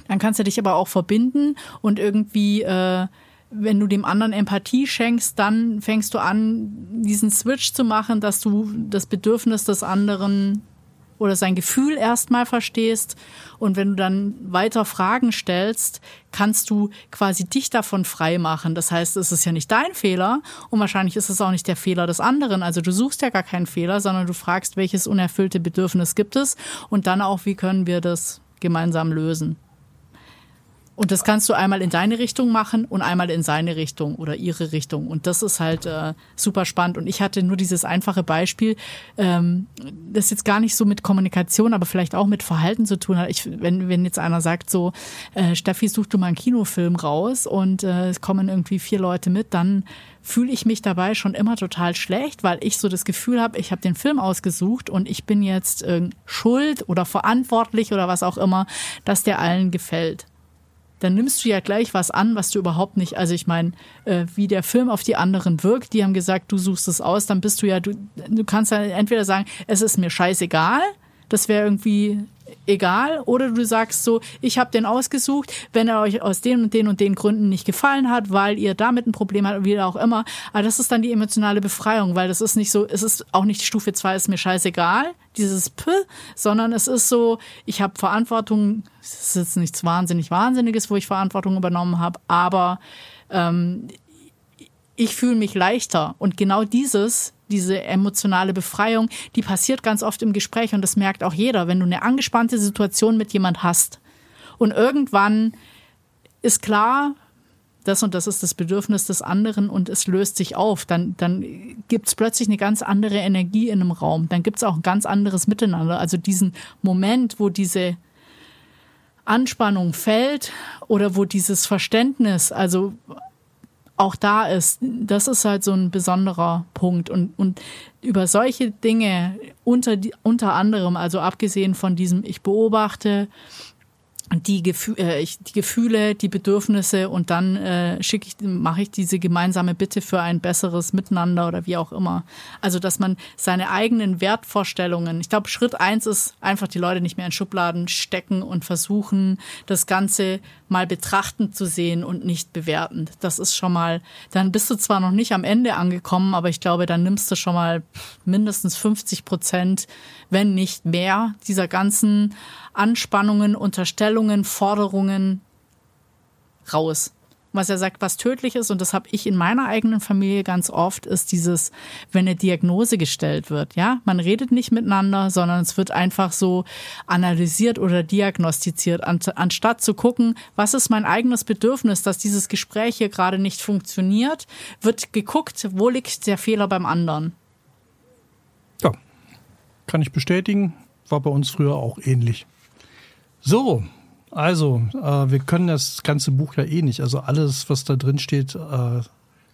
Dann kannst du dich aber auch verbinden und irgendwie äh, wenn du dem anderen Empathie schenkst, dann fängst du an, diesen Switch zu machen, dass du das Bedürfnis des anderen oder sein Gefühl erstmal verstehst. Und wenn du dann weiter Fragen stellst, kannst du quasi dich davon frei machen. Das heißt, es ist ja nicht dein Fehler und wahrscheinlich ist es auch nicht der Fehler des anderen. Also du suchst ja gar keinen Fehler, sondern du fragst, welches unerfüllte Bedürfnis gibt es und dann auch, wie können wir das gemeinsam lösen. Und das kannst du einmal in deine Richtung machen und einmal in seine Richtung oder ihre Richtung. Und das ist halt äh, super spannend. Und ich hatte nur dieses einfache Beispiel, ähm, das jetzt gar nicht so mit Kommunikation, aber vielleicht auch mit Verhalten zu tun hat. Ich, wenn, wenn jetzt einer sagt so, äh, Steffi, such du mal einen Kinofilm raus und äh, es kommen irgendwie vier Leute mit, dann fühle ich mich dabei schon immer total schlecht, weil ich so das Gefühl habe, ich habe den Film ausgesucht und ich bin jetzt äh, schuld oder verantwortlich oder was auch immer, dass der allen gefällt dann nimmst du ja gleich was an, was du überhaupt nicht, also ich meine, äh, wie der Film auf die anderen wirkt, die haben gesagt, du suchst es aus, dann bist du ja, du, du kannst ja entweder sagen, es ist mir scheißegal, das wäre irgendwie egal, oder du sagst so, ich habe den ausgesucht, wenn er euch aus den und den und den Gründen nicht gefallen hat, weil ihr damit ein Problem habt, wie auch immer. Aber das ist dann die emotionale Befreiung, weil das ist nicht so, es ist auch nicht Stufe 2, ist mir scheißegal, dieses P, sondern es ist so, ich habe Verantwortung, es ist jetzt nichts wahnsinnig Wahnsinniges, wo ich Verantwortung übernommen habe, aber ähm, ich fühle mich leichter. Und genau dieses diese emotionale Befreiung, die passiert ganz oft im Gespräch und das merkt auch jeder, wenn du eine angespannte Situation mit jemand hast und irgendwann ist klar, das und das ist das Bedürfnis des anderen und es löst sich auf, dann, dann gibt es plötzlich eine ganz andere Energie in einem Raum, dann gibt es auch ein ganz anderes Miteinander. Also diesen Moment, wo diese Anspannung fällt oder wo dieses Verständnis, also auch da ist, das ist halt so ein besonderer Punkt. Und, und über solche Dinge, unter, unter anderem, also abgesehen von diesem, ich beobachte, die, Gefü äh, ich, die Gefühle, die Bedürfnisse und dann äh, schicke ich, mache ich diese gemeinsame Bitte für ein besseres Miteinander oder wie auch immer. Also dass man seine eigenen Wertvorstellungen. Ich glaube, Schritt eins ist einfach die Leute nicht mehr in Schubladen stecken und versuchen, das Ganze mal betrachtend zu sehen und nicht bewertend. Das ist schon mal. Dann bist du zwar noch nicht am Ende angekommen, aber ich glaube, dann nimmst du schon mal mindestens 50 Prozent, wenn nicht mehr, dieser ganzen Anspannungen, Unterstellungen, Forderungen raus. Was er sagt, was tödlich ist, und das habe ich in meiner eigenen Familie ganz oft, ist dieses, wenn eine Diagnose gestellt wird. Ja, man redet nicht miteinander, sondern es wird einfach so analysiert oder diagnostiziert, anstatt zu gucken, was ist mein eigenes Bedürfnis, dass dieses Gespräch hier gerade nicht funktioniert, wird geguckt, wo liegt der Fehler beim anderen. Ja, kann ich bestätigen, war bei uns früher auch ähnlich. So, also, äh, wir können das ganze Buch ja eh nicht. Also alles, was da drin steht, äh,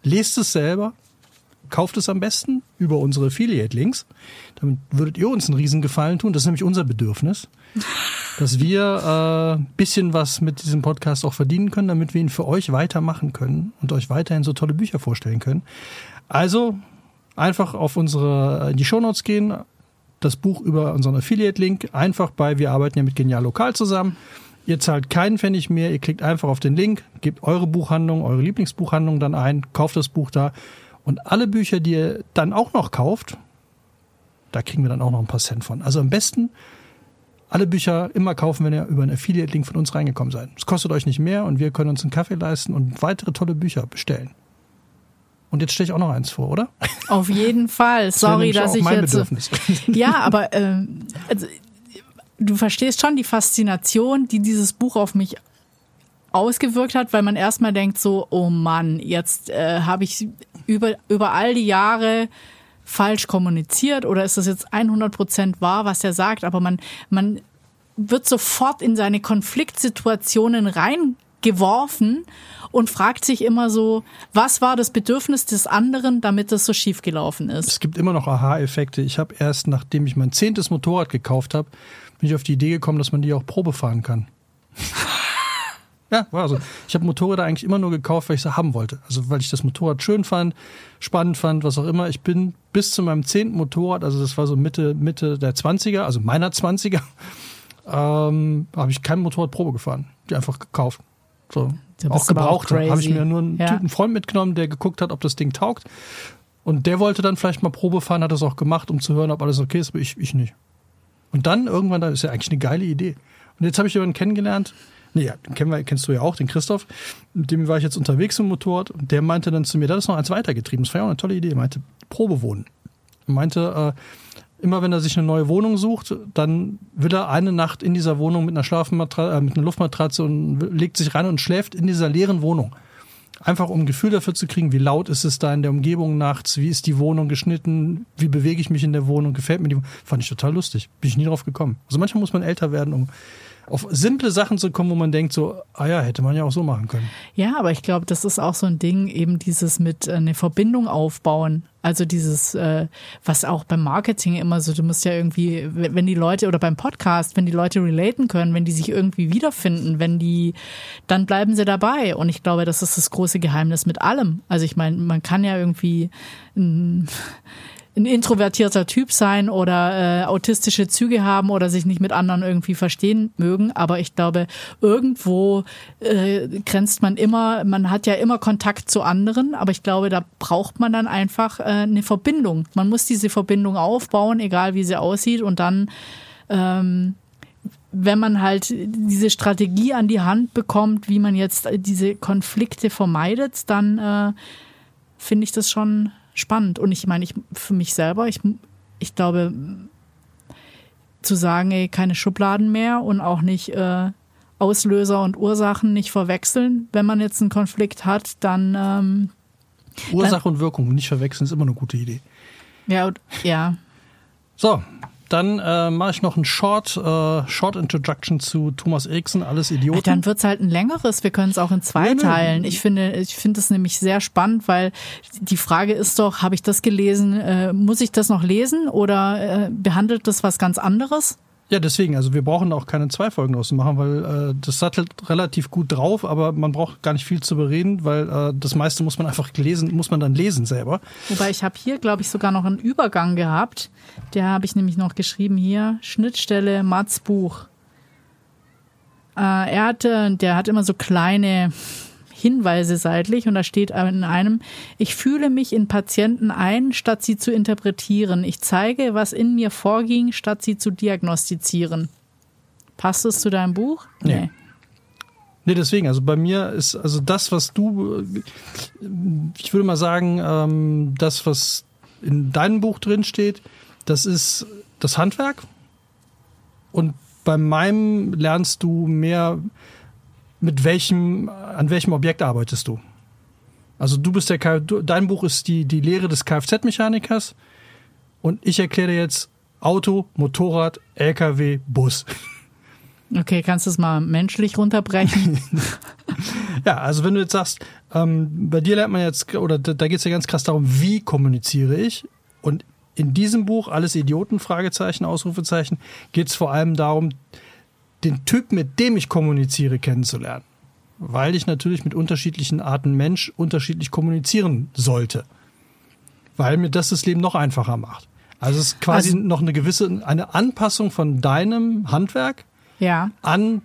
lest es selber, kauft es am besten über unsere Affiliate-Links. Damit würdet ihr uns einen Riesengefallen tun. Das ist nämlich unser Bedürfnis, (laughs) dass wir äh, bisschen was mit diesem Podcast auch verdienen können, damit wir ihn für euch weitermachen können und euch weiterhin so tolle Bücher vorstellen können. Also einfach auf unsere in die Shownotes gehen, das Buch über unseren Affiliate-Link einfach bei, wir arbeiten ja mit Genial Lokal zusammen. Ihr zahlt keinen Pfennig mehr, ihr klickt einfach auf den Link, gebt eure Buchhandlung, eure Lieblingsbuchhandlung dann ein, kauft das Buch da und alle Bücher, die ihr dann auch noch kauft, da kriegen wir dann auch noch ein paar Cent von. Also am besten alle Bücher immer kaufen, wenn ihr über einen Affiliate-Link von uns reingekommen seid. Es kostet euch nicht mehr und wir können uns einen Kaffee leisten und weitere tolle Bücher bestellen. Und jetzt stelle ich auch noch eins vor, oder? Auf jeden Fall. Sorry, dass ich jetzt. Bedürfnis. Ja, aber ähm, also, du verstehst schon die Faszination, die dieses Buch auf mich ausgewirkt hat, weil man erstmal denkt so, oh Mann, jetzt äh, habe ich über, über all die Jahre falsch kommuniziert oder ist das jetzt 100 Prozent wahr, was er sagt, aber man, man wird sofort in seine Konfliktsituationen reingeworfen und fragt sich immer so, was war das Bedürfnis des anderen, damit das so schief gelaufen ist. Es gibt immer noch Aha-Effekte. Ich habe erst, nachdem ich mein zehntes Motorrad gekauft habe, bin ich auf die Idee gekommen, dass man die auch Probe fahren kann. (laughs) ja, war so. Ich habe Motorräder eigentlich immer nur gekauft, weil ich sie haben wollte. Also weil ich das Motorrad schön fand, spannend fand, was auch immer. Ich bin bis zu meinem zehnten Motorrad, also das war so Mitte, Mitte der 20er, also meiner 20er, (laughs) ähm, habe ich kein Motorrad Probe gefahren. Die einfach gekauft. So. Auch gebraucht. Habe ich mir nur einen, ja. einen Freund mitgenommen, der geguckt hat, ob das Ding taugt. Und der wollte dann vielleicht mal Probe fahren, hat das auch gemacht, um zu hören, ob alles okay ist, aber ich, ich nicht. Und dann irgendwann, das ist ja eigentlich eine geile Idee. Und jetzt habe ich jemanden kennengelernt, nee, ja, den kennen wir, kennst du ja auch, den Christoph, mit dem war ich jetzt unterwegs im Motorrad und der meinte dann zu mir, das ist noch eins weitergetrieben, das war ja auch eine tolle Idee, er meinte, Probe wohnen. Er meinte, äh, immer wenn er sich eine neue Wohnung sucht, dann will er eine Nacht in dieser Wohnung mit einer Schlafmatratze, äh, mit einer Luftmatratze und legt sich rein und schläft in dieser leeren Wohnung. Einfach um ein Gefühl dafür zu kriegen, wie laut ist es da in der Umgebung nachts, wie ist die Wohnung geschnitten, wie bewege ich mich in der Wohnung, gefällt mir die Wohnung. Fand ich total lustig. Bin ich nie drauf gekommen. Also manchmal muss man älter werden, um auf simple Sachen zu kommen, wo man denkt so, ah ja, hätte man ja auch so machen können. Ja, aber ich glaube, das ist auch so ein Ding, eben dieses mit äh, eine Verbindung aufbauen. Also dieses, äh, was auch beim Marketing immer so, du musst ja irgendwie, wenn die Leute oder beim Podcast, wenn die Leute relaten können, wenn die sich irgendwie wiederfinden, wenn die, dann bleiben sie dabei. Und ich glaube, das ist das große Geheimnis mit allem. Also ich meine, man kann ja irgendwie ein introvertierter Typ sein oder äh, autistische Züge haben oder sich nicht mit anderen irgendwie verstehen mögen. Aber ich glaube, irgendwo äh, grenzt man immer, man hat ja immer Kontakt zu anderen, aber ich glaube, da braucht man dann einfach äh, eine Verbindung. Man muss diese Verbindung aufbauen, egal wie sie aussieht, und dann ähm, wenn man halt diese Strategie an die Hand bekommt, wie man jetzt diese Konflikte vermeidet, dann äh, finde ich das schon spannend. Und ich meine, ich für mich selber, ich, ich glaube, zu sagen, ey, keine Schubladen mehr und auch nicht äh, Auslöser und Ursachen nicht verwechseln. Wenn man jetzt einen Konflikt hat, dann ähm, Ursache dann, und Wirkung nicht verwechseln ist immer eine gute Idee. Ja, ja. So, Dann äh, mache ich noch ein Short, äh, Short Introduction zu Thomas Eriksen, alles Idioten. Dann wird's halt ein längeres. Wir können es auch in zwei nee. teilen. Ich finde, ich finde es nämlich sehr spannend, weil die Frage ist doch, habe ich das gelesen? Äh, muss ich das noch lesen oder äh, behandelt das was ganz anderes? Ja, deswegen, also wir brauchen auch keine zwei Folgen draus zu machen, weil äh, das sattelt relativ gut drauf, aber man braucht gar nicht viel zu bereden, weil äh, das meiste muss man einfach lesen, muss man dann lesen selber. Wobei ich habe hier, glaube ich, sogar noch einen Übergang gehabt. Der habe ich nämlich noch geschrieben hier. Schnittstelle Mats Buch. Äh, er hatte, der hat immer so kleine Hinweise seitlich und da steht in einem, ich fühle mich in Patienten ein, statt sie zu interpretieren. Ich zeige, was in mir vorging, statt sie zu diagnostizieren. Passt es zu deinem Buch? Nee. Nee, deswegen, also bei mir ist also das, was du, ich würde mal sagen, ähm, das, was in deinem Buch drin steht, das ist das Handwerk. Und bei meinem lernst du mehr, mit welchem, an welchem Objekt arbeitest du. Also du bist der, dein Buch ist die, die Lehre des Kfz-Mechanikers und ich erkläre dir jetzt Auto, Motorrad, LKW, Bus. Okay, kannst du es mal menschlich runterbrechen? (laughs) Ja, also wenn du jetzt sagst, ähm, bei dir lernt man jetzt, oder da, da geht es ja ganz krass darum, wie kommuniziere ich. Und in diesem Buch, alles Idioten, Fragezeichen, Ausrufezeichen, geht es vor allem darum, den Typ, mit dem ich kommuniziere, kennenzulernen. Weil ich natürlich mit unterschiedlichen Arten Mensch unterschiedlich kommunizieren sollte. Weil mir das das Leben noch einfacher macht. Also es ist quasi Also- noch eine gewisse, eine Anpassung von deinem Handwerk ja. an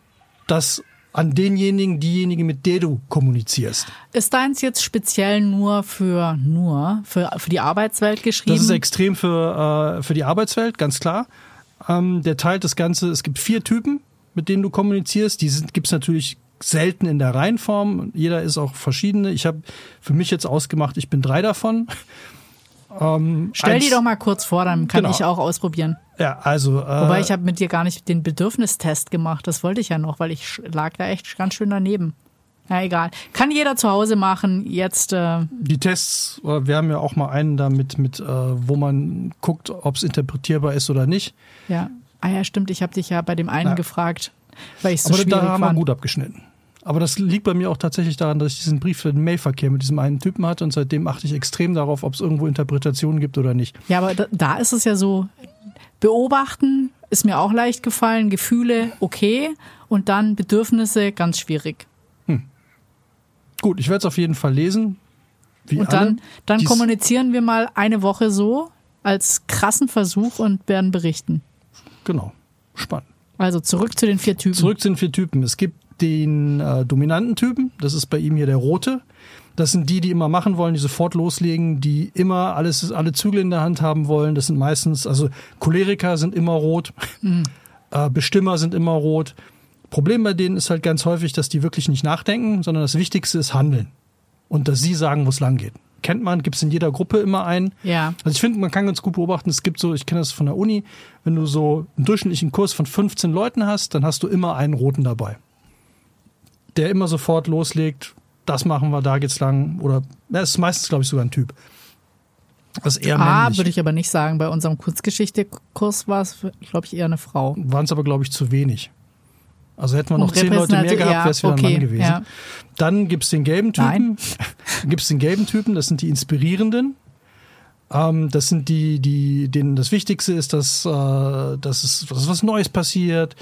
das, an denjenigen, diejenigen, mit der du kommunizierst. Ist deins jetzt speziell nur für nur für, für die Arbeitswelt geschrieben? Das ist extrem für, äh, für die Arbeitswelt, ganz klar. Ähm, der teilt das Ganze, es gibt vier Typen, mit denen du kommunizierst. Die gibt es natürlich selten in der Reihenform. Jeder ist auch verschiedene. Ich habe für mich jetzt ausgemacht, ich bin drei davon. (laughs) Ähm, Stell eins- die doch mal kurz vor, dann kann Genau. ich auch ausprobieren. Ja, also. Äh, Wobei ich habe mit dir gar nicht den Bedürfnistest gemacht. Das wollte ich ja noch, weil ich lag da echt ganz schön daneben. Ja, egal. Kann jeder zu Hause machen. Jetzt, äh, die Tests, äh, wir haben ja auch mal einen da mit, mit äh, wo man guckt, ob es interpretierbar ist oder nicht. ja. Ah ja, stimmt. Ich habe dich ja bei dem einen Ja. gefragt, weil ich so Aber da haben wir gut abgeschnitten. Aber das liegt bei mir auch tatsächlich daran, dass ich diesen Brief für den Mailverkehr mit diesem einen Typen hatte und seitdem achte ich extrem darauf, ob es irgendwo Interpretationen gibt oder nicht. Ja, aber da, da ist es ja so, beobachten ist mir auch leicht gefallen, Gefühle okay und dann Bedürfnisse ganz schwierig. Gut, ich werde es auf jeden Fall lesen. Wie Und alle. dann, dann Dies- kommunizieren wir mal eine Woche so als krassen Versuch und werden berichten. Genau. Spannend. Also zurück zu den vier Typen. Zurück zu den vier Typen. Es gibt den äh, dominanten Typen, das ist bei ihm hier der rote. Das sind die, die immer machen wollen, die sofort loslegen, die immer alles, alle Zügel in der Hand haben wollen. Das sind meistens, also Choleriker sind immer rot, äh, Bestimmer sind immer rot. Problem bei denen ist halt ganz häufig, dass die wirklich nicht nachdenken, sondern das Wichtigste ist Handeln. Und dass sie sagen, wo es lang geht. Kennt man, gibt es in jeder Gruppe immer einen. Ja. Also ich finde, man kann ganz gut beobachten, es gibt so, ich kenne das von der Uni, wenn du so einen durchschnittlichen Kurs von 15 Leuten hast, dann hast du immer einen roten dabei. Der immer sofort loslegt, das machen wir, da geht's lang. Oder das ist meistens, glaube ich, sogar ein Typ. Das ist eher Ah, männlich. würde ich aber nicht sagen. Bei unserem Kurzgeschichte-Kurs war es, glaube ich, eher eine Frau. Waren es aber, glaube ich, zu wenig. Also hätten wir noch zehn Leute mehr gehabt, ja, wäre es wieder okay, ein Mann gewesen. ja. Dann gibt's den gelben Typen. (laughs) gibt's den gelben Typen, das sind die Inspirierenden. Ähm, das sind die, die, denen das Wichtigste ist, dass, äh, dass, es, dass was Neues passiert,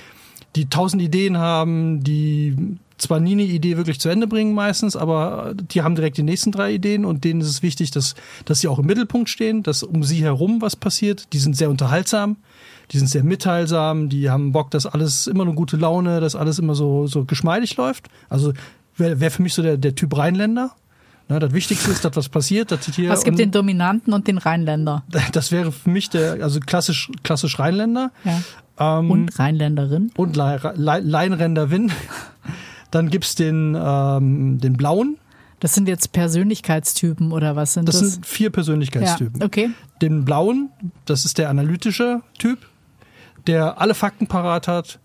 die tausend Ideen haben, die zwar nie eine Idee wirklich zu Ende bringen meistens, aber die haben direkt die nächsten drei Ideen und denen ist es wichtig, dass, dass sie auch im Mittelpunkt stehen, dass um sie herum was passiert. Die sind sehr unterhaltsam, die sind sehr mitteilsam, die haben Bock, dass alles immer eine gute Laune, dass alles immer so, so geschmeidig läuft. Also wäre wär für mich so der, der Typ Rheinländer. Na, das Wichtigste ist, dass was passiert. Dass hier Es gibt den Dominanten und den Rheinländer. (laughs) das wäre für mich der, also klassisch, klassisch Rheinländer. Ja. Ähm, Und Rheinländerin. und Le Le Leinränder Win. Dann gibt's den, ähm, den blauen. Das sind jetzt Persönlichkeitstypen oder was sind Das das? sind vier ja, Persönlichkeitstypen. okay. Den blauen, das ist der analytische Typ, der alle Fakten parat hat,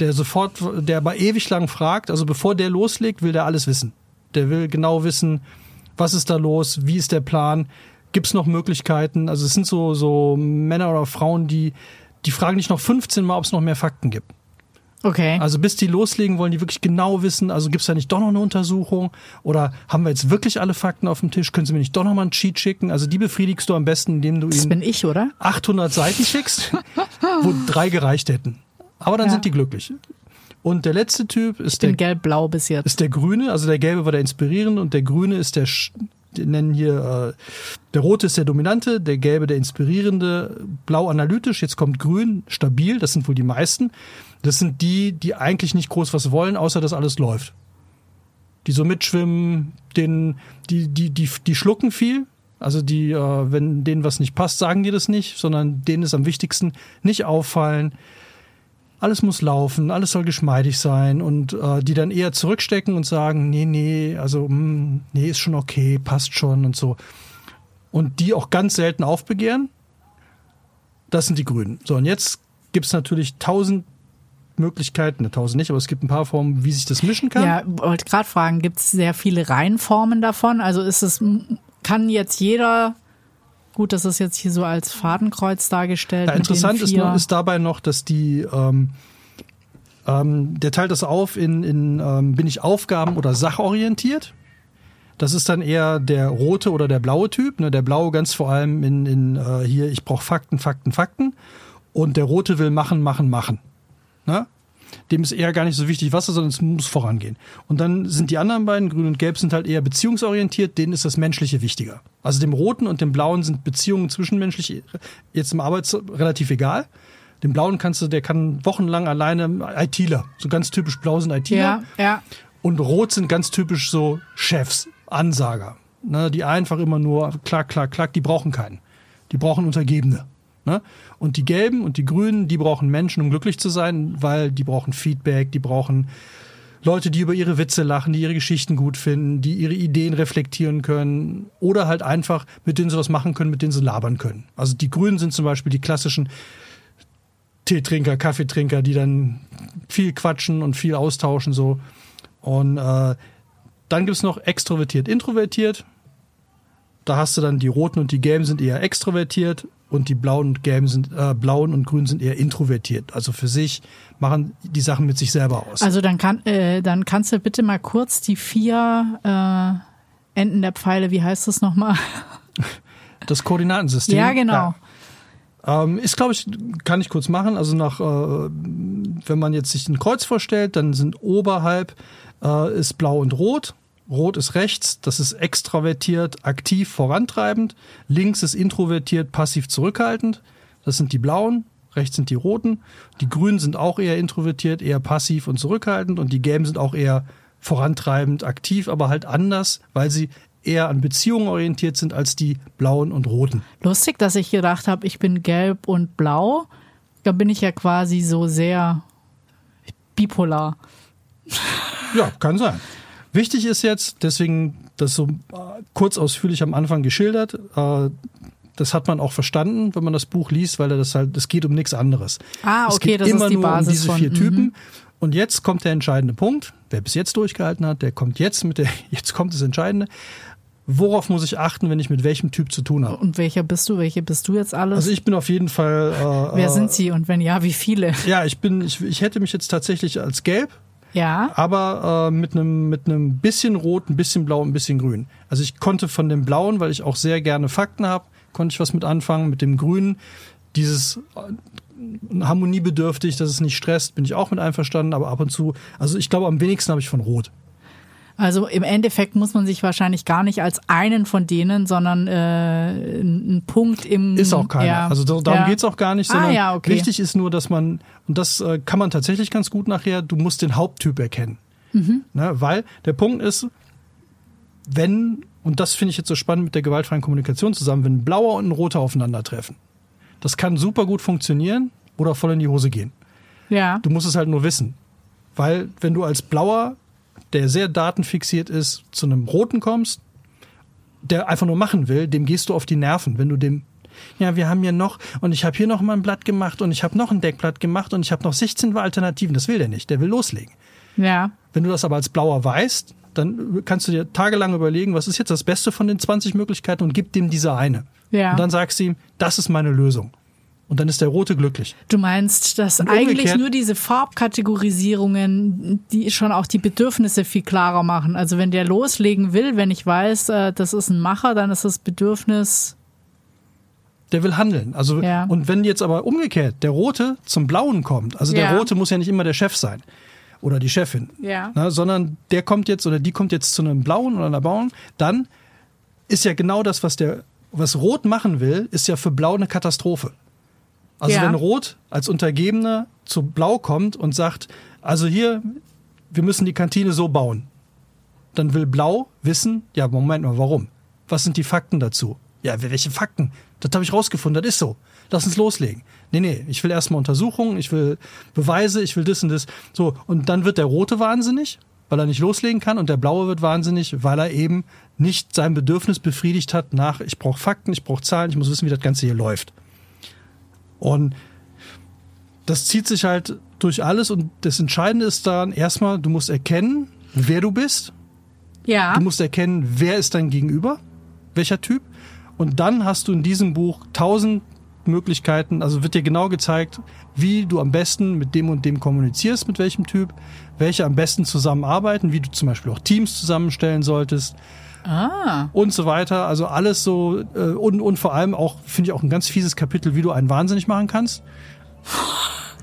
der sofort, der aber ewig lang fragt. Also bevor der loslegt, will der alles wissen. Der will genau wissen, was ist da los, wie ist der Plan, gibt's noch Möglichkeiten. Also es sind so, so Männer oder Frauen, die, die fragen dich noch 15 Mal, ob es noch mehr Fakten gibt. Okay. Also bis die loslegen, wollen die wirklich genau wissen, also gibt es da nicht doch noch eine Untersuchung oder haben wir jetzt wirklich alle Fakten auf dem Tisch, können sie mir nicht doch noch mal einen Cheat schicken? Also die befriedigst du am besten, indem du das ihnen bin ich, oder? 800 Seiten schickst, (laughs) wo drei gereicht hätten. Aber dann Ja. sind die glücklich. Und der letzte Typ ist der, gelb-blau bis jetzt. ist der Grüne, also der Gelbe war der Inspirierende und der Grüne ist der, nennen hier, äh, der Rote ist der Dominante, der Gelbe der Inspirierende, Blau analytisch, jetzt kommt Grün, stabil, das sind wohl die meisten. Das sind die, die eigentlich nicht groß was wollen, außer dass alles läuft. Die so mitschwimmen, den, die, die, die, die schlucken viel. Also die, äh, wenn denen was nicht passt, sagen die das nicht, sondern denen ist am wichtigsten nicht auffallen. Alles muss laufen, alles soll geschmeidig sein und äh, die dann eher zurückstecken und sagen, nee, nee, also mm, nee, ist schon okay, passt schon und so. Und die auch ganz selten aufbegehren, das sind die Grünen. So, und jetzt gibt's natürlich tausend Möglichkeiten, ne, tausend nicht, aber es gibt ein paar Formen, wie sich das mischen kann. Ja, wollte gerade fragen, gibt es sehr viele Reihenformen davon? Also ist es, kann jetzt jeder, gut, das ist jetzt hier so als Fadenkreuz dargestellt. Ja, interessant ist, noch, ist dabei noch, dass die, ähm, ähm, der teilt das auf in, in ähm, bin ich aufgaben- oder sachorientiert. Das ist dann eher der rote oder der blaue Typ. Ne? Der blaue ganz vor allem in, in äh, hier, ich brauche Fakten, Fakten, Fakten. Und der rote will machen, machen, machen. Ne? Dem ist eher gar nicht so wichtig, was er, sondern es muss vorangehen. Und dann sind die anderen beiden, grün und gelb, sind halt eher beziehungsorientiert, denen ist das Menschliche wichtiger. Also dem roten und dem blauen sind Beziehungen zwischenmenschlich jetzt im Arbeits relativ egal. Dem blauen kannst du, der kann wochenlang alleine ITler. So ganz typisch blau sind ITler. Ja, ja. Und rot sind ganz typisch so Chefs, Ansager. Ne, die einfach immer nur klack, klack, klack, die brauchen keinen. Die brauchen Untergebene. Ne? Und die Gelben und die Grünen, die brauchen Menschen, um glücklich zu sein, weil die brauchen Feedback, die brauchen Leute, die über ihre Witze lachen, die ihre Geschichten gut finden, die ihre Ideen reflektieren können oder halt einfach, mit denen sie was machen können, mit denen sie labern können. Also die Grünen sind zum Beispiel die klassischen Teetrinker, Kaffeetrinker, die dann viel quatschen und viel austauschen so. Und äh, dann gibt's noch extrovertiert, introvertiert. Da hast du dann die Roten und die Gelben sind eher extrovertiert und die Blauen und Gelben sind äh, Blauen und Grün sind eher introvertiert. Also für sich machen die Sachen mit sich selber aus. Also dann kann, äh, dann kannst du bitte mal kurz die vier äh, Enden der Pfeile, wie heißt das nochmal? (laughs) das Koordinatensystem. Ja, genau. Ja. Ähm, ist, glaube ich, kann ich kurz machen. Also nach, äh, wenn man jetzt sich ein Kreuz vorstellt, dann sind oberhalb äh, ist blau und rot. Rot ist rechts, das ist extravertiert, aktiv, vorantreibend. Links ist introvertiert, passiv, zurückhaltend. Das sind die blauen. Rechts sind die roten. Die grünen sind auch eher introvertiert, eher passiv und zurückhaltend. Und die gelben sind auch eher vorantreibend, aktiv, aber halt anders, weil sie eher an Beziehungen orientiert sind als die blauen und roten. Lustig, dass ich gedacht habe, ich bin gelb und blau. Da bin ich ja quasi so sehr bipolar. Ja, kann sein. Wichtig ist jetzt, deswegen das so äh, kurz ausführlich am Anfang geschildert, äh, das hat man auch verstanden, wenn man das Buch liest, weil er das halt, es geht um nichts anderes. Ah, es okay, geht das immer ist die nur Basis um diese von- vier mhm. Typen. Und jetzt kommt der entscheidende Punkt. Wer bis jetzt durchgehalten hat, der kommt jetzt mit der, (laughs) jetzt kommt das Entscheidende. Worauf muss ich achten, wenn ich mit welchem Typ zu tun habe? Und welcher bist du? Welche bist du jetzt alles? Also ich bin auf jeden Fall. Äh, Wer äh, sind sie und wenn ja, wie viele? Ja, ich bin, ich, ich hätte mich jetzt tatsächlich als gelb Ja. aber äh, mit einem mit einem bisschen rot, ein bisschen blau, ein bisschen grün. Also ich konnte von dem blauen, weil ich auch sehr gerne Fakten habe, konnte ich was mit anfangen. Mit dem grünen, dieses äh, harmoniebedürftig, dass es nicht stresst, bin ich auch mit einverstanden, aber ab und zu, also ich glaube am wenigsten habe ich von rot. Also im Endeffekt muss man sich wahrscheinlich gar nicht als einen von denen, sondern äh, einen Punkt im. Ist auch keiner. Ja. Also da- darum ja. geht's auch gar nicht, Ah, sondern ja, okay. wichtig ist nur, dass man, und das äh, kann man tatsächlich ganz gut nachher, du musst den Haupttyp erkennen. Mhm. Ne, weil der Punkt ist, wenn, und das finde ich jetzt so spannend mit der gewaltfreien Kommunikation zusammen, wenn ein blauer und ein roter aufeinandertreffen, das kann super gut funktionieren oder voll in die Hose gehen. Ja. Du musst es halt nur wissen. Weil wenn du als blauer, der sehr datenfixiert ist, zu einem roten kommst, der einfach nur machen will, dem gehst du auf die Nerven. Wenn du dem, ja, wir haben hier noch, und ich habe hier noch mal ein Blatt gemacht und ich habe noch ein Deckblatt gemacht und ich habe noch 16 Alternativen. Das will der nicht, der will loslegen. Ja. Wenn du das aber als Blauer weißt, dann kannst du dir tagelang überlegen, was ist jetzt das Beste von den 20 Möglichkeiten und gib dem diese eine. Ja. Und dann sagst du ihm, das ist meine Lösung. Und dann ist der Rote glücklich. Du meinst, dass eigentlich nur diese Farbkategorisierungen, die schon auch die Bedürfnisse viel klarer machen. Also wenn der loslegen will, wenn ich weiß, äh, das ist ein Macher, dann ist das Bedürfnis. Der will handeln. Also, Ja. und wenn jetzt aber umgekehrt der Rote zum Blauen kommt, also der Ja. Rote muss ja nicht immer der Chef sein oder die Chefin, Ja. ne, sondern der kommt jetzt oder die kommt jetzt zu einem Blauen oder einer Blauen, dann ist ja genau das, was der, was Rot machen will, ist ja für Blau eine Katastrophe. Also Ja. wenn Rot als Untergebener zu Blau kommt und sagt, also hier, wir müssen die Kantine so bauen, dann will Blau wissen, ja, Moment mal, warum? Was sind die Fakten dazu? Ja, welche Fakten? Das habe ich rausgefunden, das ist so. Lass uns loslegen. Nee, nee, ich will erstmal Untersuchungen, ich will Beweise, ich will das und das. So, und dann wird der Rote wahnsinnig, weil er nicht loslegen kann, und der Blaue wird wahnsinnig, weil er eben nicht sein Bedürfnis befriedigt hat nach, ich brauche Fakten, ich brauche Zahlen, ich muss wissen, wie das Ganze hier läuft. Und das zieht sich halt durch alles und das Entscheidende ist dann erstmal, du musst erkennen, wer du bist. Ja. Du musst erkennen, wer ist dein Gegenüber, welcher Typ. Und dann hast du in diesem Buch tausend Möglichkeiten, also wird dir genau gezeigt, wie du am besten mit dem und dem kommunizierst, mit welchem Typ, welche am besten zusammenarbeiten, wie du zum Beispiel auch Teams zusammenstellen solltest Ah. und so weiter. Also alles so äh, und, und vor allem auch, finde ich auch ein ganz fieses Kapitel, wie du einen wahnsinnig machen kannst.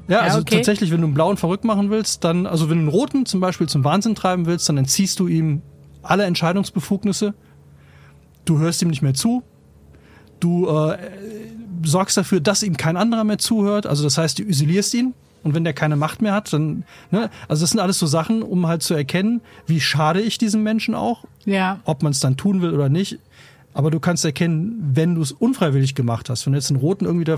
Ja, also okay. tatsächlich, wenn du einen blauen verrückt machen willst, dann, also wenn du einen roten zum Beispiel zum Wahnsinn treiben willst, dann entziehst du ihm alle Entscheidungsbefugnisse. Du hörst ihm nicht mehr zu. Du äh, sorgst dafür, dass ihm kein anderer mehr zuhört. Also das heißt, du isolierst ihn. Und wenn der keine Macht mehr hat, dann, ne, also das sind alles so Sachen, um halt zu erkennen, wie schade ich diesem Menschen auch Ja. ob man es dann tun will oder nicht. Aber du kannst erkennen, wenn du es unfreiwillig gemacht hast, wenn du jetzt einen roten irgendwie da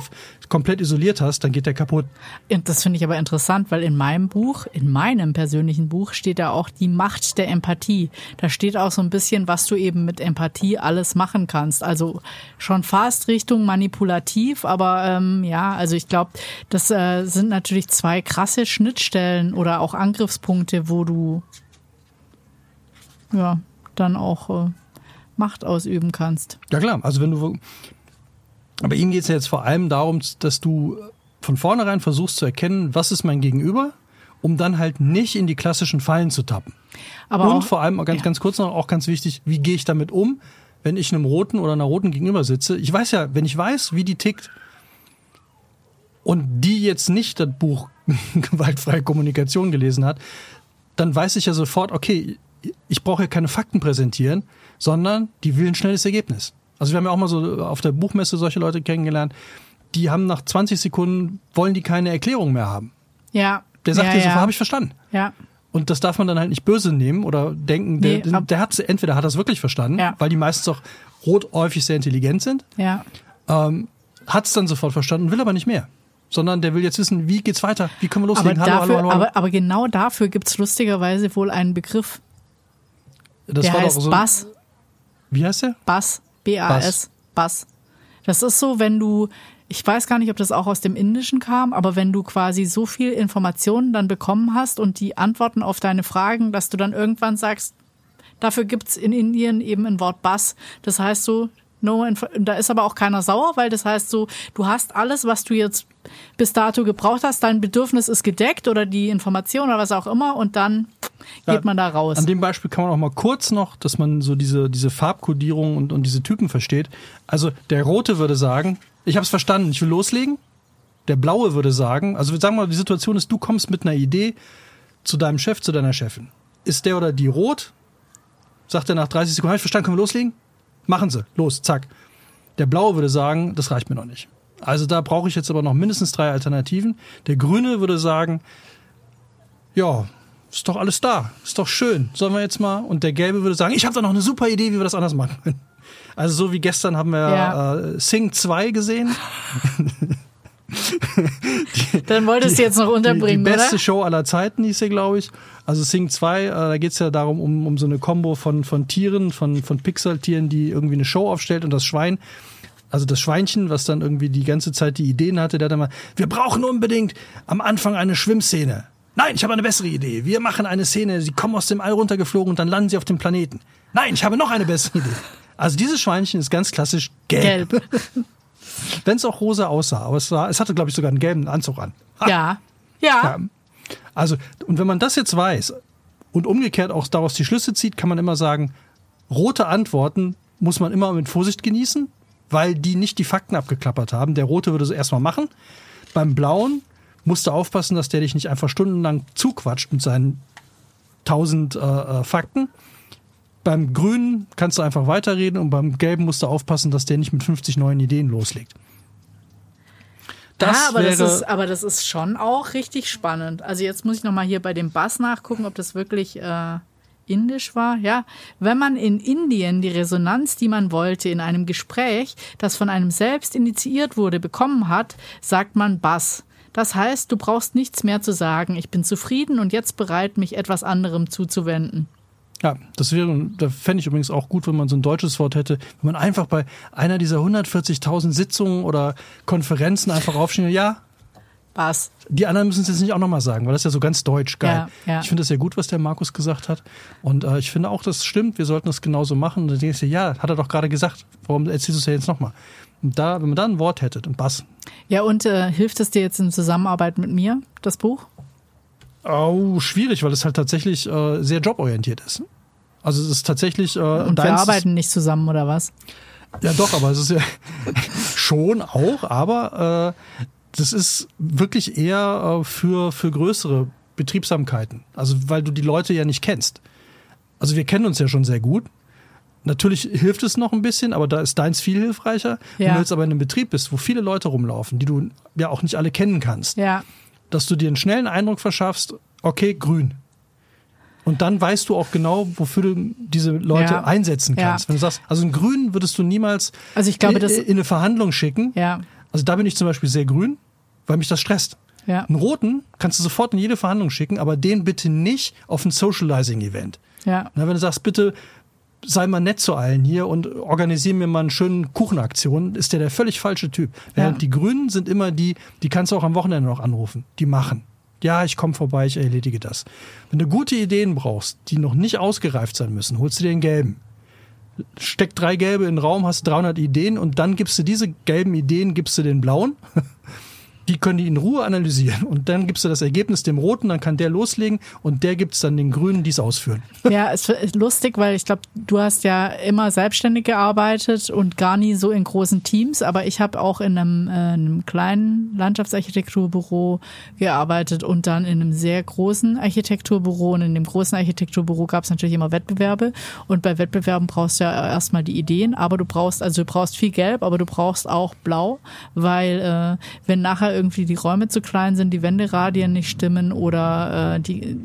komplett isoliert hast, dann geht der kaputt. Und Das finde ich aber interessant, weil in meinem Buch, in meinem persönlichen Buch, steht da auch die Macht der Empathie. Da steht auch so ein bisschen, was du eben mit Empathie alles machen kannst. Also schon fast Richtung manipulativ, aber ähm, ja, also ich glaube, das äh, sind natürlich zwei krasse Schnittstellen oder auch Angriffspunkte, wo du ja dann auch äh, Macht ausüben kannst. Ja klar, also wenn du. Aber ihm geht es ja jetzt vor allem darum, dass du von vornherein versuchst zu erkennen, was ist mein Gegenüber, um dann halt nicht in die klassischen Fallen zu tappen. Aber Und auch, vor allem, ganz, ja. ganz kurz noch, auch ganz wichtig, wie gehe ich damit um, wenn ich einem Roten oder einer Roten gegenüber sitze? Ich weiß ja, wenn ich weiß, wie die tickt und die jetzt nicht das Buch (laughs) Gewaltfreie Kommunikation gelesen hat, dann weiß ich ja sofort, okay, ich brauche ja keine Fakten präsentieren, sondern die will ein schnelles Ergebnis. Also wir haben ja auch mal so auf der Buchmesse solche Leute kennengelernt, die haben nach 20 Sekunden, wollen die keine Erklärung mehr haben. ja, Der sagt ja, dir ja. sofort, habe ich verstanden. ja. Und das darf man dann halt nicht böse nehmen oder denken, der, Nee, der hat entweder hat das wirklich verstanden, Ja. weil die meistens auch rot häufig sehr intelligent sind, Ja, ähm, hat es dann sofort verstanden, will aber nicht mehr. Sondern der will jetzt wissen, wie geht's weiter, wie können wir aber, loslegen, hallo, dafür, hallo, hallo. Aber, aber genau dafür gibt's lustigerweise wohl einen Begriff, das der war heißt doch so, Bass. Wie heißt der? Bass, B-A-S, Bass. Das ist so, wenn du, ich weiß gar nicht, ob das auch aus dem Indischen kam, aber wenn du quasi so viel Informationen dann bekommen hast und die Antworten auf deine Fragen, dass du dann irgendwann sagst, dafür gibt's in Indien eben ein Wort Bass. Das heißt so, no, da ist aber auch keiner sauer, weil das heißt so, du hast alles, was du jetzt bis dato gebraucht hast, dein Bedürfnis ist gedeckt oder die Information oder was auch immer und dann geht Ja, man da raus. An dem Beispiel kann man auch mal kurz noch, dass man so diese, diese Farbkodierung und, und diese Typen versteht. Also der Rote würde sagen, ich habe es verstanden, ich will loslegen. Der Blaue würde sagen, also sagen wir mal, die Situation ist, du kommst mit einer Idee zu deinem Chef, zu deiner Chefin. Ist der oder die rot? Sagt er nach 30 Sekunden, habe ich verstanden, können wir loslegen? Machen sie, los, zack. Der Blaue würde sagen, das reicht mir noch nicht. Also da brauche ich jetzt aber noch mindestens drei Alternativen. Der Grüne würde sagen, ja, ist doch alles da, ist doch schön, sollen wir jetzt mal? Und der Gelbe würde sagen, ich habe da noch eine super Idee, wie wir das anders machen können. Also so wie gestern haben wir Ja. äh, Sing 2 gesehen. (laughs) dann wolltest du jetzt noch unterbringen, die, die beste oder? Show aller Zeiten hieß sie, glaube ich. Also Sing 2, äh, da geht's ja darum, um, um so eine Combo von, von Tieren, von, von Pixel-Tieren, die irgendwie eine Show aufstellt und das Schwein, also das Schweinchen, was dann irgendwie die ganze Zeit die Ideen hatte, der hat dann mal, wir brauchen unbedingt am Anfang eine Schwimmszene. Nein, ich habe eine bessere Idee. Wir machen eine Szene, sie kommen aus dem All runtergeflogen und dann landen sie auf dem Planeten. Nein, ich habe noch eine bessere Idee. Also dieses Schweinchen ist ganz klassisch gelb. Gelb. (laughs) Wenn es auch rosa aussah, aber es, war, es hatte, glaube ich, sogar einen gelben Anzug an. Ah. Ja. ja. ja. Also, und wenn man das jetzt weiß und umgekehrt auch daraus die Schlüsse zieht, kann man immer sagen, rote Antworten muss man immer mit Vorsicht genießen, weil die nicht die Fakten abgeklappert haben. Der rote würde es erstmal machen. Beim blauen musst du aufpassen, dass der dich nicht einfach stundenlang zuquatscht mit seinen tausend äh, äh, Fakten. Beim grünen kannst du einfach weiterreden und beim gelben musst du aufpassen, dass der nicht mit 50 neuen Ideen loslegt. Das ja, aber, das ist, aber das ist schon auch richtig spannend. Also jetzt muss ich nochmal hier bei dem Bass nachgucken, ob das wirklich äh, indisch war. Ja, wenn man in Indien die Resonanz, die man wollte, in einem Gespräch, das von einem selbst initiiert wurde, bekommen hat, sagt man Bass. Das heißt, du brauchst nichts mehr zu sagen. Ich bin zufrieden und jetzt bereit, mich etwas anderem zuzuwenden. Ja, das wäre, da fände ich übrigens auch gut, wenn man so ein deutsches Wort hätte, wenn man einfach bei einer dieser 140.000 Sitzungen oder Konferenzen einfach aufstehen, ja. Was? Die anderen müssen es jetzt nicht auch nochmal sagen, weil das ist ja so ganz deutsch geil. Ja, ja. Ich finde das sehr gut, was der Markus gesagt hat. Und äh, ich finde auch, das stimmt, wir sollten das genauso machen. Und dann denkst du, ja, hat er doch gerade gesagt. Warum erzählst du es ja jetzt nochmal? Und da, wenn man da ein Wort hätte, ein Bass. Ja, und äh, hilft es dir jetzt in Zusammenarbeit mit mir, das Buch? Oh, schwierig, weil es halt tatsächlich äh, sehr joborientiert ist. Also es ist tatsächlich. Äh, Und wir arbeiten nicht zusammen oder was? Ja, doch, aber es ist ja (laughs) schon auch, aber äh, das ist wirklich eher äh, für, für größere Betriebsamkeiten. Also weil du die Leute ja nicht kennst. Also wir kennen uns ja schon sehr gut. Natürlich hilft es noch ein bisschen, aber da ist deins viel hilfreicher. Ja. Wenn du jetzt aber in einem Betrieb bist, wo viele Leute rumlaufen, die du ja auch nicht alle kennen kannst. Ja dass du dir einen schnellen Eindruck verschaffst, okay, grün. Und dann weißt du auch genau, wofür du diese Leute ja. einsetzen kannst. Ja. Wenn du sagst, also einen Grün würdest du niemals also ich glaube, in, in eine Verhandlung schicken. Ja. Also da bin ich zum Beispiel sehr grün, weil mich das stresst. Ja. Einen roten kannst du sofort in jede Verhandlung schicken, aber den bitte nicht auf ein Socializing-Event. Ja. Na, wenn du sagst, bitte sei mal nett zu allen hier und organisiere mir mal einen schönen Kuchenaktion, ist der der völlig falsche Typ. Während ja. die Grünen sind immer die, die kannst du auch am Wochenende noch anrufen. Die machen. Ja, ich komme vorbei, ich erledige das. Wenn du gute Ideen brauchst, die noch nicht ausgereift sein müssen, holst du dir den gelben. Steck drei gelbe in den Raum, hast 300 Ideen und dann gibst du diese gelben Ideen, gibst du den blauen (laughs) die können die in Ruhe analysieren. Und dann gibst du das Ergebnis dem Roten, dann kann der loslegen und der gibt es dann den Grünen, die es ausführen. (laughs) Ja, es ist lustig, weil ich glaube, du hast ja immer selbstständig gearbeitet und gar nie so in großen Teams, aber ich habe auch in einem, äh, einem kleinen Landschaftsarchitekturbüro gearbeitet und dann in einem sehr großen Architekturbüro. Und in dem großen Architekturbüro gab es natürlich immer Wettbewerbe. Und bei Wettbewerben brauchst du ja erstmal die Ideen, aber du brauchst, also du brauchst viel Gelb, aber du brauchst auch Blau, weil äh, wenn nachher irgendwie die Räume zu klein sind, die Wenderadien nicht stimmen oder äh, die,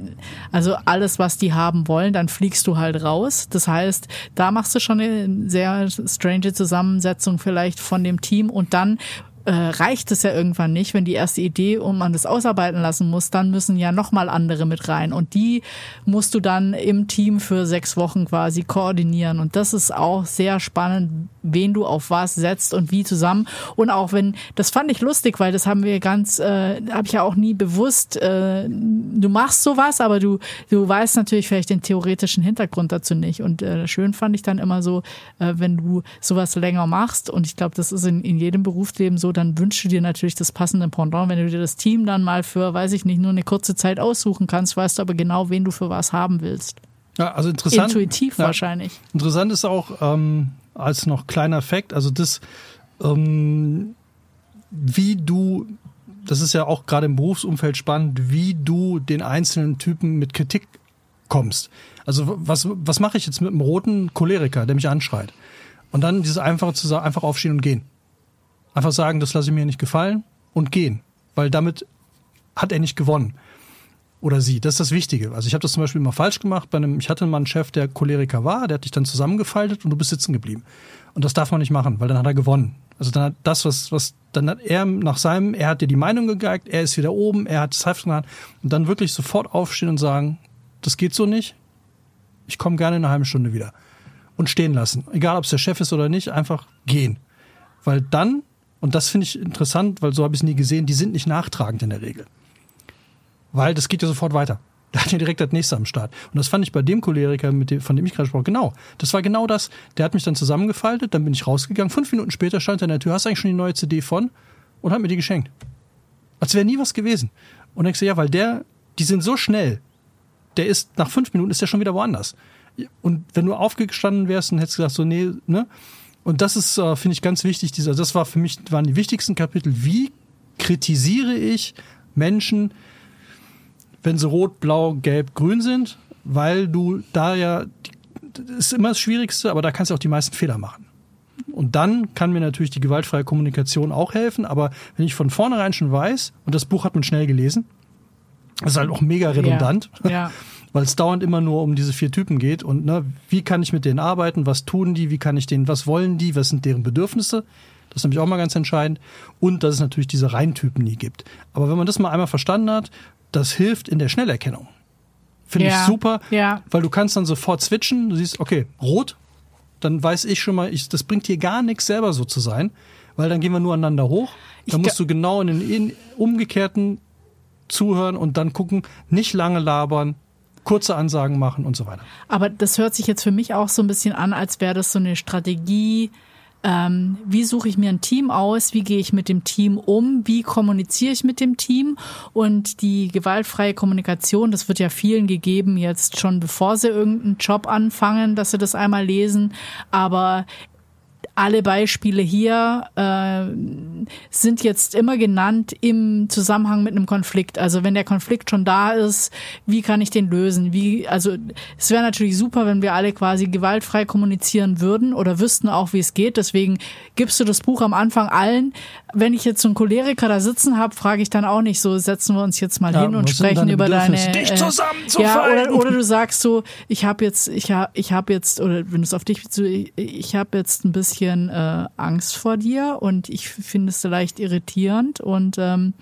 also alles, was die haben wollen, dann fliegst du halt raus. Das heißt, da machst du schon eine sehr strange Zusammensetzung vielleicht von dem Team und dann äh, reicht es ja irgendwann nicht, wenn die erste Idee und man das ausarbeiten lassen muss, dann müssen ja nochmal andere mit rein. Und die musst du dann im Team für sechs Wochen quasi koordinieren. Und das ist auch sehr spannend, wen du auf was setzt und wie zusammen. Und auch wenn, das fand ich lustig, weil das haben wir ganz, äh, habe ich ja auch nie bewusst, äh, du machst sowas, aber du, du weißt natürlich vielleicht den theoretischen Hintergrund dazu nicht. Und äh, schön fand ich dann immer so, äh, wenn du sowas länger machst. Und ich glaube, das ist in, in jedem Berufsleben so, dann wünschst du dir natürlich das passende Pendant. Wenn du dir das Team dann mal für, weiß ich nicht, nur eine kurze Zeit aussuchen kannst, weißt du aber genau, wen du für was haben willst. Ja, also interessant. Intuitiv ja, wahrscheinlich. Interessant ist auch, ähm, als noch kleiner Fakt, also das, ähm, wie du, das ist ja auch gerade im Berufsumfeld spannend, wie du den einzelnen Typen mit Kritik kommst. Also was, was mache ich jetzt mit einem roten Choleriker, der mich anschreit? Und dann dieses einfache zu sagen, einfach aufstehen und gehen. Einfach sagen, das lasse ich mir nicht gefallen und gehen. Weil damit hat er nicht gewonnen. Oder sie. Das ist das Wichtige. Also ich habe das zum Beispiel mal falsch gemacht. Bei einem, ich hatte mal einen Chef, der Choleriker war, der hat dich dann zusammengefaltet und du bist sitzen geblieben. Und das darf man nicht machen, weil dann hat er gewonnen. Also dann hat das, was, was, dann hat er nach seinem, er hat dir die Meinung gegeigt, er ist wieder oben, er hat das Heft in und dann wirklich sofort aufstehen und sagen, das geht so nicht. Ich komme gerne in einer halben Stunde wieder. Und stehen lassen. Egal, ob es der Chef ist oder nicht, einfach gehen. Weil dann und das finde ich interessant, weil so habe ich es nie gesehen. Die sind nicht nachtragend in der Regel. Weil das geht ja sofort weiter. (laughs) Der hat ja direkt das nächste am Start. Und das fand ich bei dem Choleriker, mit dem, von dem ich gerade sprach, genau. Das war genau das. Der hat mich dann zusammengefaltet, dann bin ich rausgegangen. Fünf Minuten später stand er in der Tür, hast eigentlich schon die neue CD von? Und hat mir die geschenkt. Als wäre nie was gewesen. Und denkst du, ja, weil der, die sind so schnell. Der ist, nach fünf Minuten ist der schon wieder woanders. Und wenn du aufgestanden wärst und hättest gesagt, so, nee, ne? Und das ist, äh, finde ich, ganz wichtig. Dieser, das war für mich, waren die wichtigsten Kapitel. Wie kritisiere ich Menschen, wenn sie rot, blau, gelb, grün sind? Weil du da ja, das ist immer das Schwierigste, aber da kannst du auch die meisten Fehler machen. Und dann kann mir natürlich die gewaltfreie Kommunikation auch helfen. Aber wenn ich von vornherein schon weiß, und das Buch hat man schnell gelesen, das ist halt auch mega redundant, Ja. ja. (laughs) weil es dauernd immer nur um diese vier Typen geht und ne, wie kann ich mit denen arbeiten, was tun die, wie kann ich denen, was wollen die, was sind deren Bedürfnisse. Das ist nämlich auch mal ganz entscheidend. Und dass es natürlich diese Reihentypen nie gibt. Aber wenn man das mal einmal verstanden hat, das hilft in der Schnellerkennung. Finde Ja, ich super, ja. weil du kannst dann sofort switchen. Du siehst, okay, rot, dann weiß ich schon mal, ich, das bringt dir gar nichts selber so zu sein, weil dann gehen wir nur aneinander hoch. Dann musst du genau in den in, umgekehrten zuhören und dann gucken, nicht lange labern, kurze Ansagen machen und so weiter. Aber das hört sich jetzt für mich auch so ein bisschen an, als wäre das so eine Strategie. Ähm, wie suche ich mir ein Team aus? Wie gehe ich mit dem Team um? Wie kommuniziere ich mit dem Team? Und die gewaltfreie Kommunikation, das wird ja vielen gegeben, jetzt schon bevor sie irgendeinen Job anfangen, dass sie das einmal lesen. Aber alle Beispiele hier äh, sind jetzt immer genannt im Zusammenhang mit einem Konflikt. Also wenn der Konflikt schon da ist, wie kann ich den lösen? Wie, also es wäre natürlich super, wenn wir alle quasi gewaltfrei kommunizieren würden oder wüssten auch, wie es geht. Deswegen gibst du das Buch am Anfang allen. Wenn ich jetzt so einen Choleriker da sitzen habe, frage ich dann auch nicht so, setzen wir uns jetzt mal Ja, hin und sprechen deine über deine Bedürfnisse? Dich äh, zusammenzufallen. ja, oder, oder du sagst so, ich habe jetzt, ich habe, ich habe jetzt, oder wenn du es auf dich so, ich, ich habe jetzt ein bisschen äh, Angst vor dir und ich finde es leicht irritierend und ähm,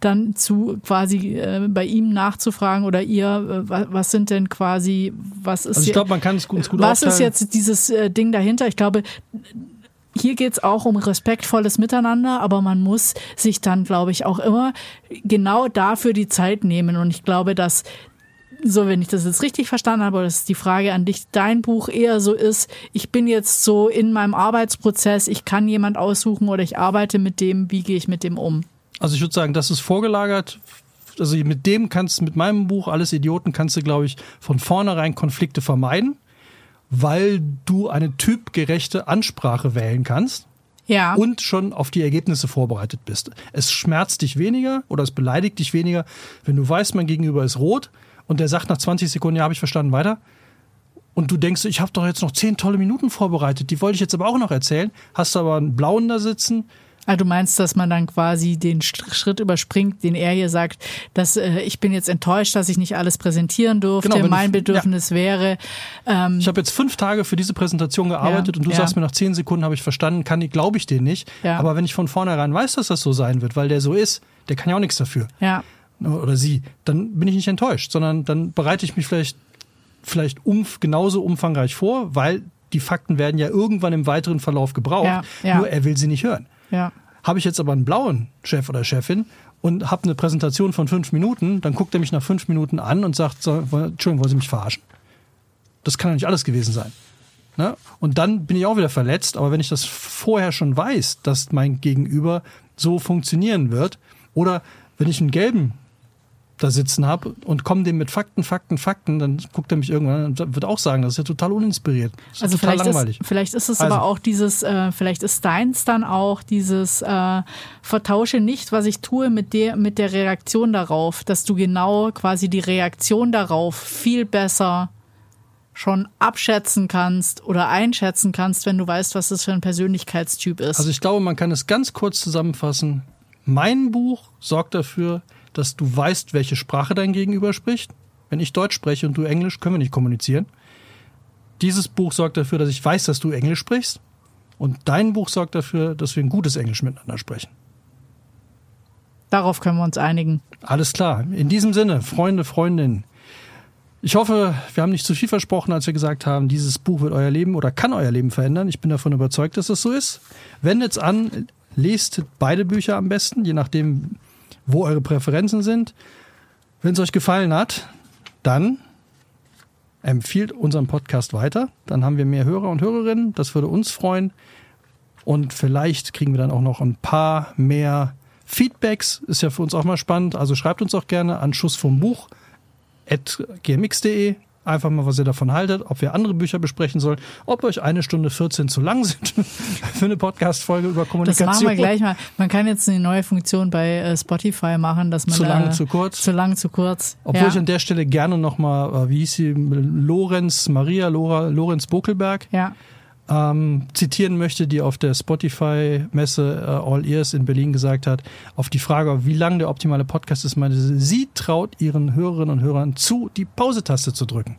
dann zu quasi äh, bei ihm nachzufragen oder ihr, äh, was, was sind denn quasi, was ist Also ich glaube, man kann es gut, gut was ist aufteilen. jetzt dieses äh, Ding dahinter? Ich glaube, hier geht's auch um respektvolles Miteinander, aber man muss sich dann, glaube ich, auch immer genau dafür die Zeit nehmen. Und ich glaube, dass, so wenn ich das jetzt richtig verstanden habe, das ist die Frage an dich, dein Buch eher so ist, ich bin jetzt so in meinem Arbeitsprozess, ich kann jemand aussuchen oder ich arbeite mit dem, wie gehe ich mit dem um? Also ich würde sagen, das ist vorgelagert. Also mit dem kannst mit meinem Buch Alles Idioten kannst du, glaube ich, von vornherein Konflikte vermeiden, weil du eine typgerechte Ansprache wählen kannst Ja. und schon auf die Ergebnisse vorbereitet bist. Es schmerzt dich weniger oder es beleidigt dich weniger, wenn du weißt, mein Gegenüber ist rot und der sagt nach 20 Sekunden, ja, habe ich verstanden, weiter. Und du denkst, ich habe doch jetzt noch 10 tolle Minuten vorbereitet, die wollte ich jetzt aber auch noch erzählen. Hast aber einen blauen da sitzen, Ah, du meinst, dass man dann quasi den Sch- Schritt überspringt, den er hier sagt, dass äh, ich bin jetzt enttäuscht, dass ich nicht alles präsentieren durfte. Genau, mein Bedürfnis wäre, ähm, Ich habe jetzt fünf Tage für diese Präsentation gearbeitet Ja, und du ja. sagst mir nach zehn Sekunden habe ich verstanden, kann ich, glaube ich dir nicht. Ja. Aber wenn ich von vornherein weiß, dass das so sein wird, weil der so ist, der kann ja auch nichts dafür. ja, Oder sie, dann bin ich nicht enttäuscht, sondern dann bereite ich mich vielleicht, vielleicht umf, genauso umfangreich vor, weil die Fakten werden ja irgendwann im weiteren Verlauf gebraucht. Ja, ja. Nur er will sie nicht hören. Ja, Habe ich jetzt aber einen blauen Chef oder Chefin und habe eine Präsentation von fünf Minuten, dann guckt er mich nach fünf Minuten an und sagt, so, Entschuldigung, wollen Sie mich verarschen? Das kann ja nicht alles gewesen sein. Ne? Und dann bin ich auch wieder verletzt, aber wenn ich das vorher schon weiß, dass mein Gegenüber so funktionieren wird, oder wenn ich einen gelben da sitzen habe und komme dem mit Fakten, Fakten, Fakten, dann guckt er mich irgendwann an und wird auch sagen, das ist ja total uninspiriert. Also total vielleicht langweilig. ist, vielleicht ist es Also. aber auch dieses, äh, vielleicht ist deins dann auch dieses äh, Vertausche nicht, was ich tue mit der, mit der Reaktion darauf, dass du genau quasi die Reaktion darauf viel besser schon abschätzen kannst oder einschätzen kannst, wenn du weißt, was das für ein Persönlichkeitstyp ist. Also ich glaube, man kann es ganz kurz zusammenfassen. Mein Buch sorgt dafür, dass du weißt, welche Sprache dein Gegenüber spricht. Wenn ich Deutsch spreche und du Englisch, können wir nicht kommunizieren. Dieses Buch sorgt dafür, dass ich weiß, dass du Englisch sprichst. Und dein Buch sorgt dafür, dass wir ein gutes Englisch miteinander sprechen. Darauf können wir uns einigen. Alles klar. In diesem Sinne, Freunde, Freundinnen. Ich hoffe, wir haben nicht zu viel versprochen, als wir gesagt haben, dieses Buch wird euer Leben oder kann euer Leben verändern. Ich bin davon überzeugt, dass das so ist. Wendet's an, lest beide Bücher am besten, je nachdem, wo eure Präferenzen sind. Wenn es euch gefallen hat, dann empfiehlt unseren Podcast weiter. Dann haben wir mehr Hörer und Hörerinnen. Das würde uns freuen. Und vielleicht kriegen wir dann auch noch ein paar mehr Feedbacks. Ist ja für uns auch mal spannend. Also schreibt uns auch gerne an Schuss vom Buch at gmx.de. Einfach mal, was ihr davon haltet, ob wir andere Bücher besprechen sollen, ob euch eine Stunde 14 zu lang sind (laughs) für eine Podcast-Folge über Kommunikation. Das machen wir gleich mal. Man kann jetzt eine neue Funktion bei äh, Spotify machen, dass man zu lang, äh, zu kurz. Zu lang, zu kurz. Obwohl ja. ich an der Stelle gerne nochmal, äh, wie hieß sie, Lorenz, Maria Lora, Lorenz Bokelberg, ja. Ähm, zitieren möchte, die auf der Spotify-Messe äh, All Ears in Berlin gesagt hat, auf die Frage, wie lang der optimale Podcast ist, meinte sie, sie traut ihren Hörerinnen und Hörern zu, die Pause-Taste zu drücken.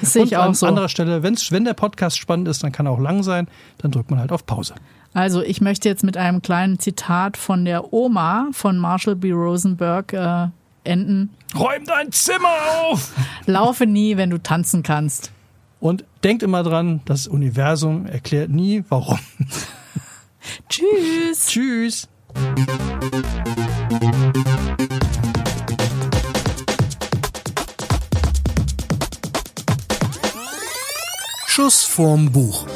Das sehe Und ich an auch so. anderer Stelle, wenn's, wenn der Podcast spannend ist, dann kann er auch lang sein, dann drückt man halt auf Pause. Also ich möchte jetzt mit einem kleinen Zitat von der Oma von Marshall B. Rosenberg äh, enden. Räum dein Zimmer auf! Laufe nie, wenn du tanzen kannst. Und denkt immer dran, das Universum erklärt nie, warum. (laughs) Tschüss. Tschüss! Schuss vorm Buch.